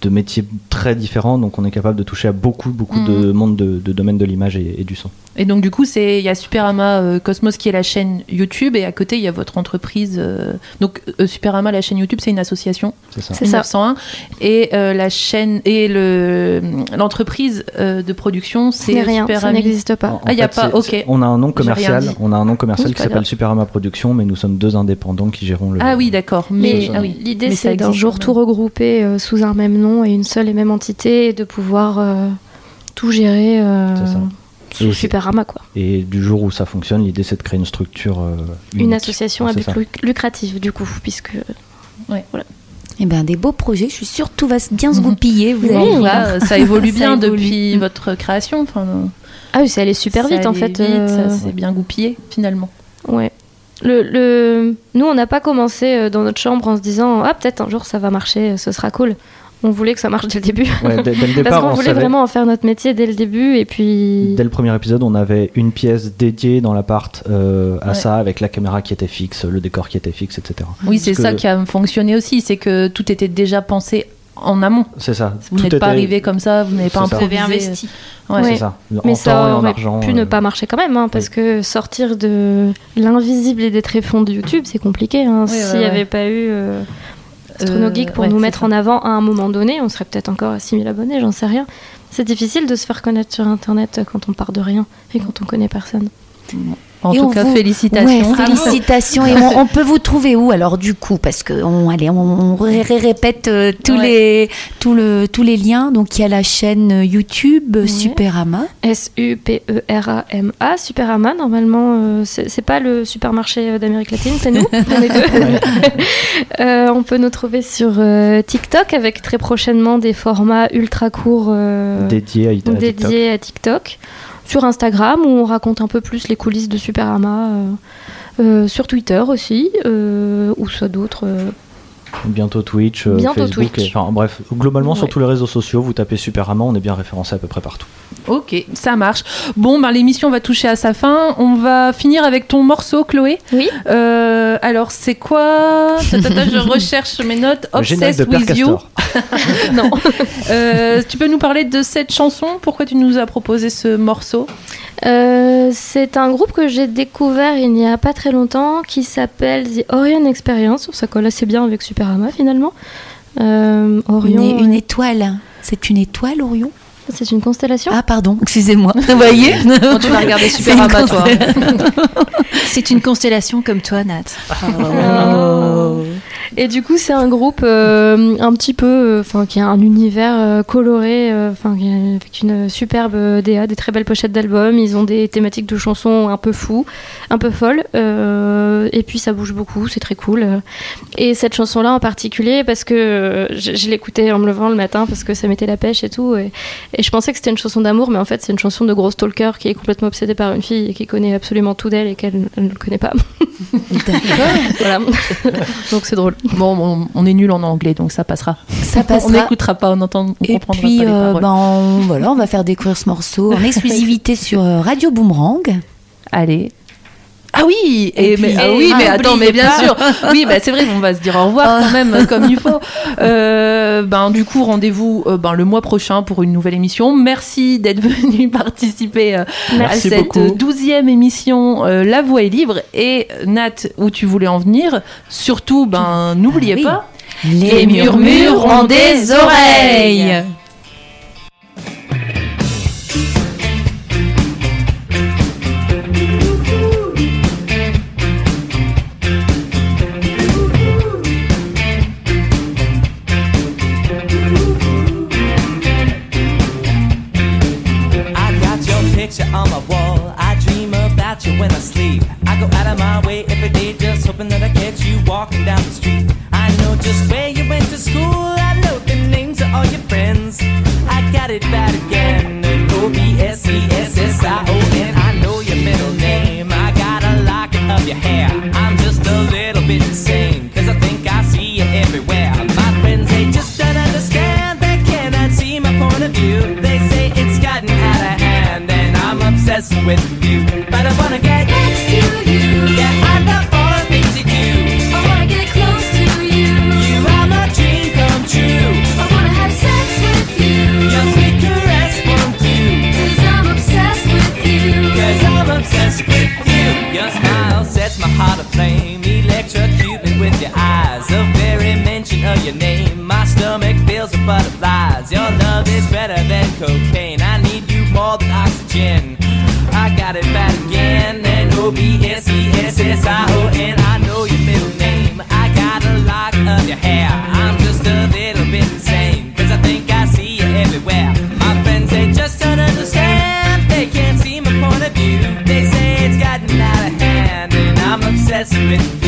de métiers très différents, donc on est capable de toucher à beaucoup, beaucoup de monde de, de domaines de l'image et, et du son. Et donc du coup, c'est il y a Superama euh, Cosmos qui est la chaîne YouTube et à côté il y a votre entreprise. euh, donc euh, Superama, la chaîne YouTube, c'est une association. C'est ça. C'est ça. 1901 et euh, la chaîne et le l'entreprise euh, de production Ce c'est rien, ça n'existe pas. En- en Ah, y a pas, ok. On a un nom commercial, on a un nom commercial qui s'appelle. Superama Productions, mais nous sommes deux indépendants qui gérons le. Ah oui, d'accord. Mais, Mais ah oui. l'idée, Mais ça c'est d'un jour tout regrouper euh, sous un même nom et une seule et même entité et de pouvoir euh, tout gérer euh, ça. sous Superama, quoi. Et du jour où ça fonctionne, l'idée c'est de créer une structure. euh, Une association Ouais, à but ça. luc- lucratif, du coup, puisque Eh ben, des beaux projets. Je suis sûre que tout va bien se goupiller. Vous allez voir. ça évolue Ça bien évolue. depuis votre création. Enfin, ah oui, c'est allé super ça vite en allait fait. vite, euh, ça s'est bien goupillé finalement. Ouais. Le, le... Nous, on n'a pas commencé dans notre chambre en se disant Ah, peut-être un jour ça va marcher, ce sera cool. On voulait que ça marche dès le début. Ouais, dès, dès le Parce qu'on on voulait savait. vraiment en faire notre métier dès le début. Et puis. Dès le premier épisode, on avait une pièce dédiée dans l'appart euh, à Ouais. ça, avec la caméra qui était fixe, le décor qui était fixe, etc. Oui, c'est ça que- qui a fonctionné aussi, c'est que tout était déjà pensé en amont. C'est ça. Vous n'êtes pas était- arrivé comme ça, vous n'avez pas improvisé. Vous avez investi. Ouais. Ouais. C'est ça. En Mais temps et ça en aurait argent. pu ne euh, pas marcher quand même, hein, parce que sortir de l'invisible et des tréfonds de YouTube, c'est compliqué. hein. Oui, S'il n'y ouais. avait pas eu euh, Astronogeek pour ouais, nous mettre ça. en avant à un moment donné, on serait peut-être encore à 6000 abonnés, j'en sais rien. C'est difficile de se faire connaître sur Internet quand on part de rien et quand on connaît personne. En Et tout on cas, vous- félicitations. Ouais, félicitations. Et on, on peut vous trouver où alors du coup? Parce que on, allez, on, on ré- ré- répète euh, tous Ouais. les tous le tous les liens. Donc il y a la chaîne YouTube Ouais. Superama. S-U-P-E-R-A-M-A, Superama, normalement, euh, c'est pas le supermarché euh, d'Amérique latine, c'est nous, on est deux. Euh, on peut nous trouver sur euh, TikTok avec très prochainement des formats ultra courts euh, dédié à, à TikTok. dédiés à TikTok. Sur Instagram, où on raconte un peu plus les coulisses de Superama. euh, euh, sur Twitter aussi, euh, ou soit d'autres. Bientôt Twitch, Bientôt Facebook. Twitch. et- enfin, bref, globalement sur tous les réseaux sociaux, vous tapez Superama, on est bien référencé à peu près partout. Ok, ça marche. Bon, ben, l'émission va toucher à sa fin. On va finir avec ton morceau, Chloé. Oui. Euh, alors, c'est quoi Je recherche mes notes. Obsessed with You. Non. Euh, tu peux nous parler de cette chanson? Pourquoi tu nous as proposé ce morceau? Euh, c'est un groupe que j'ai découvert il n'y a pas très longtemps qui s'appelle The Orion Experience. Ça colle assez bien avec Superama finalement. Euh, Une, Orion, une étoile. C'est une étoile Orion? C'est une constellation? Ah pardon, excusez-moi. Vous voyez? Quand tu vas regarder Superama, toi. C'est une constellation comme toi, Nat. Oh. Et du coup, c'est un groupe euh, un petit peu, euh, enfin, qui a un univers euh, coloré, enfin, avec une superbe DA, des très belles pochettes d'albums. Ils ont des thématiques de chansons un peu fous, un peu folles. et puis, ça bouge beaucoup, c'est très cool. Et cette chanson-là en particulier, parce que je, je l'écoutais en me levant le matin, parce que ça mettait la pêche et tout. Et, et je pensais que c'était une chanson d'amour, mais en fait, c'est une chanson de gros stalker qui est complètement obsédé par une fille et qui connaît absolument tout d'elle et qu'elle elle ne le connaît pas. voilà. Donc, c'est drôle. Bon, on, on est nul en anglais, donc ça passera. Ça On passera. n'écoutera pas, on entend, on Et comprendra puis, pas les euh, paroles. ben, on, voilà, on va faire découvrir ce morceau en exclusivité sur euh, Radio Boomerang. Allez. Ah oui, Et mais, ah oui, ah, mais attends, mais bien sûr. Oui, bah, c'est vrai, on va se dire au revoir quand même comme il faut. Euh, ben du coup, rendez-vous euh, ben, le mois prochain pour une nouvelle émission. Merci d'être venu participer euh, à cette douzième émission euh, La Voix est libre. Et Nat, où tu voulais en venir, surtout, ben n'oubliez Ah oui. pas. Les murmures ont des oreilles. Picture on my wall. I dream about you when I sleep. I go out of my way every day just hoping that I catch you walking down the street. I know just where you went to school. I know the names of all your friends. I got it bad again. O B S E S S with you, but I wanna get next to you. Yeah, I love all the things you do. I wanna get close to you. You are my dream come true. I wanna have sex with you. Your sweet caress won't do. Cause I'm obsessed with you. Cause I'm obsessed with you. Your smile sets my heart aflame. Electrocute me with your eyes. The very mention of your name, my stomach feels with butterflies. Your love is better than cocaine. I need you more than oxygen got it again. N O B S E S S I O N. I know your middle name. I got a lock of your hair. I'm just a little bit insane. Cause I think I see you everywhere. My friends, they just don't understand. They can't see my point of view. They say it's gotten out of hand. And I'm obsessed with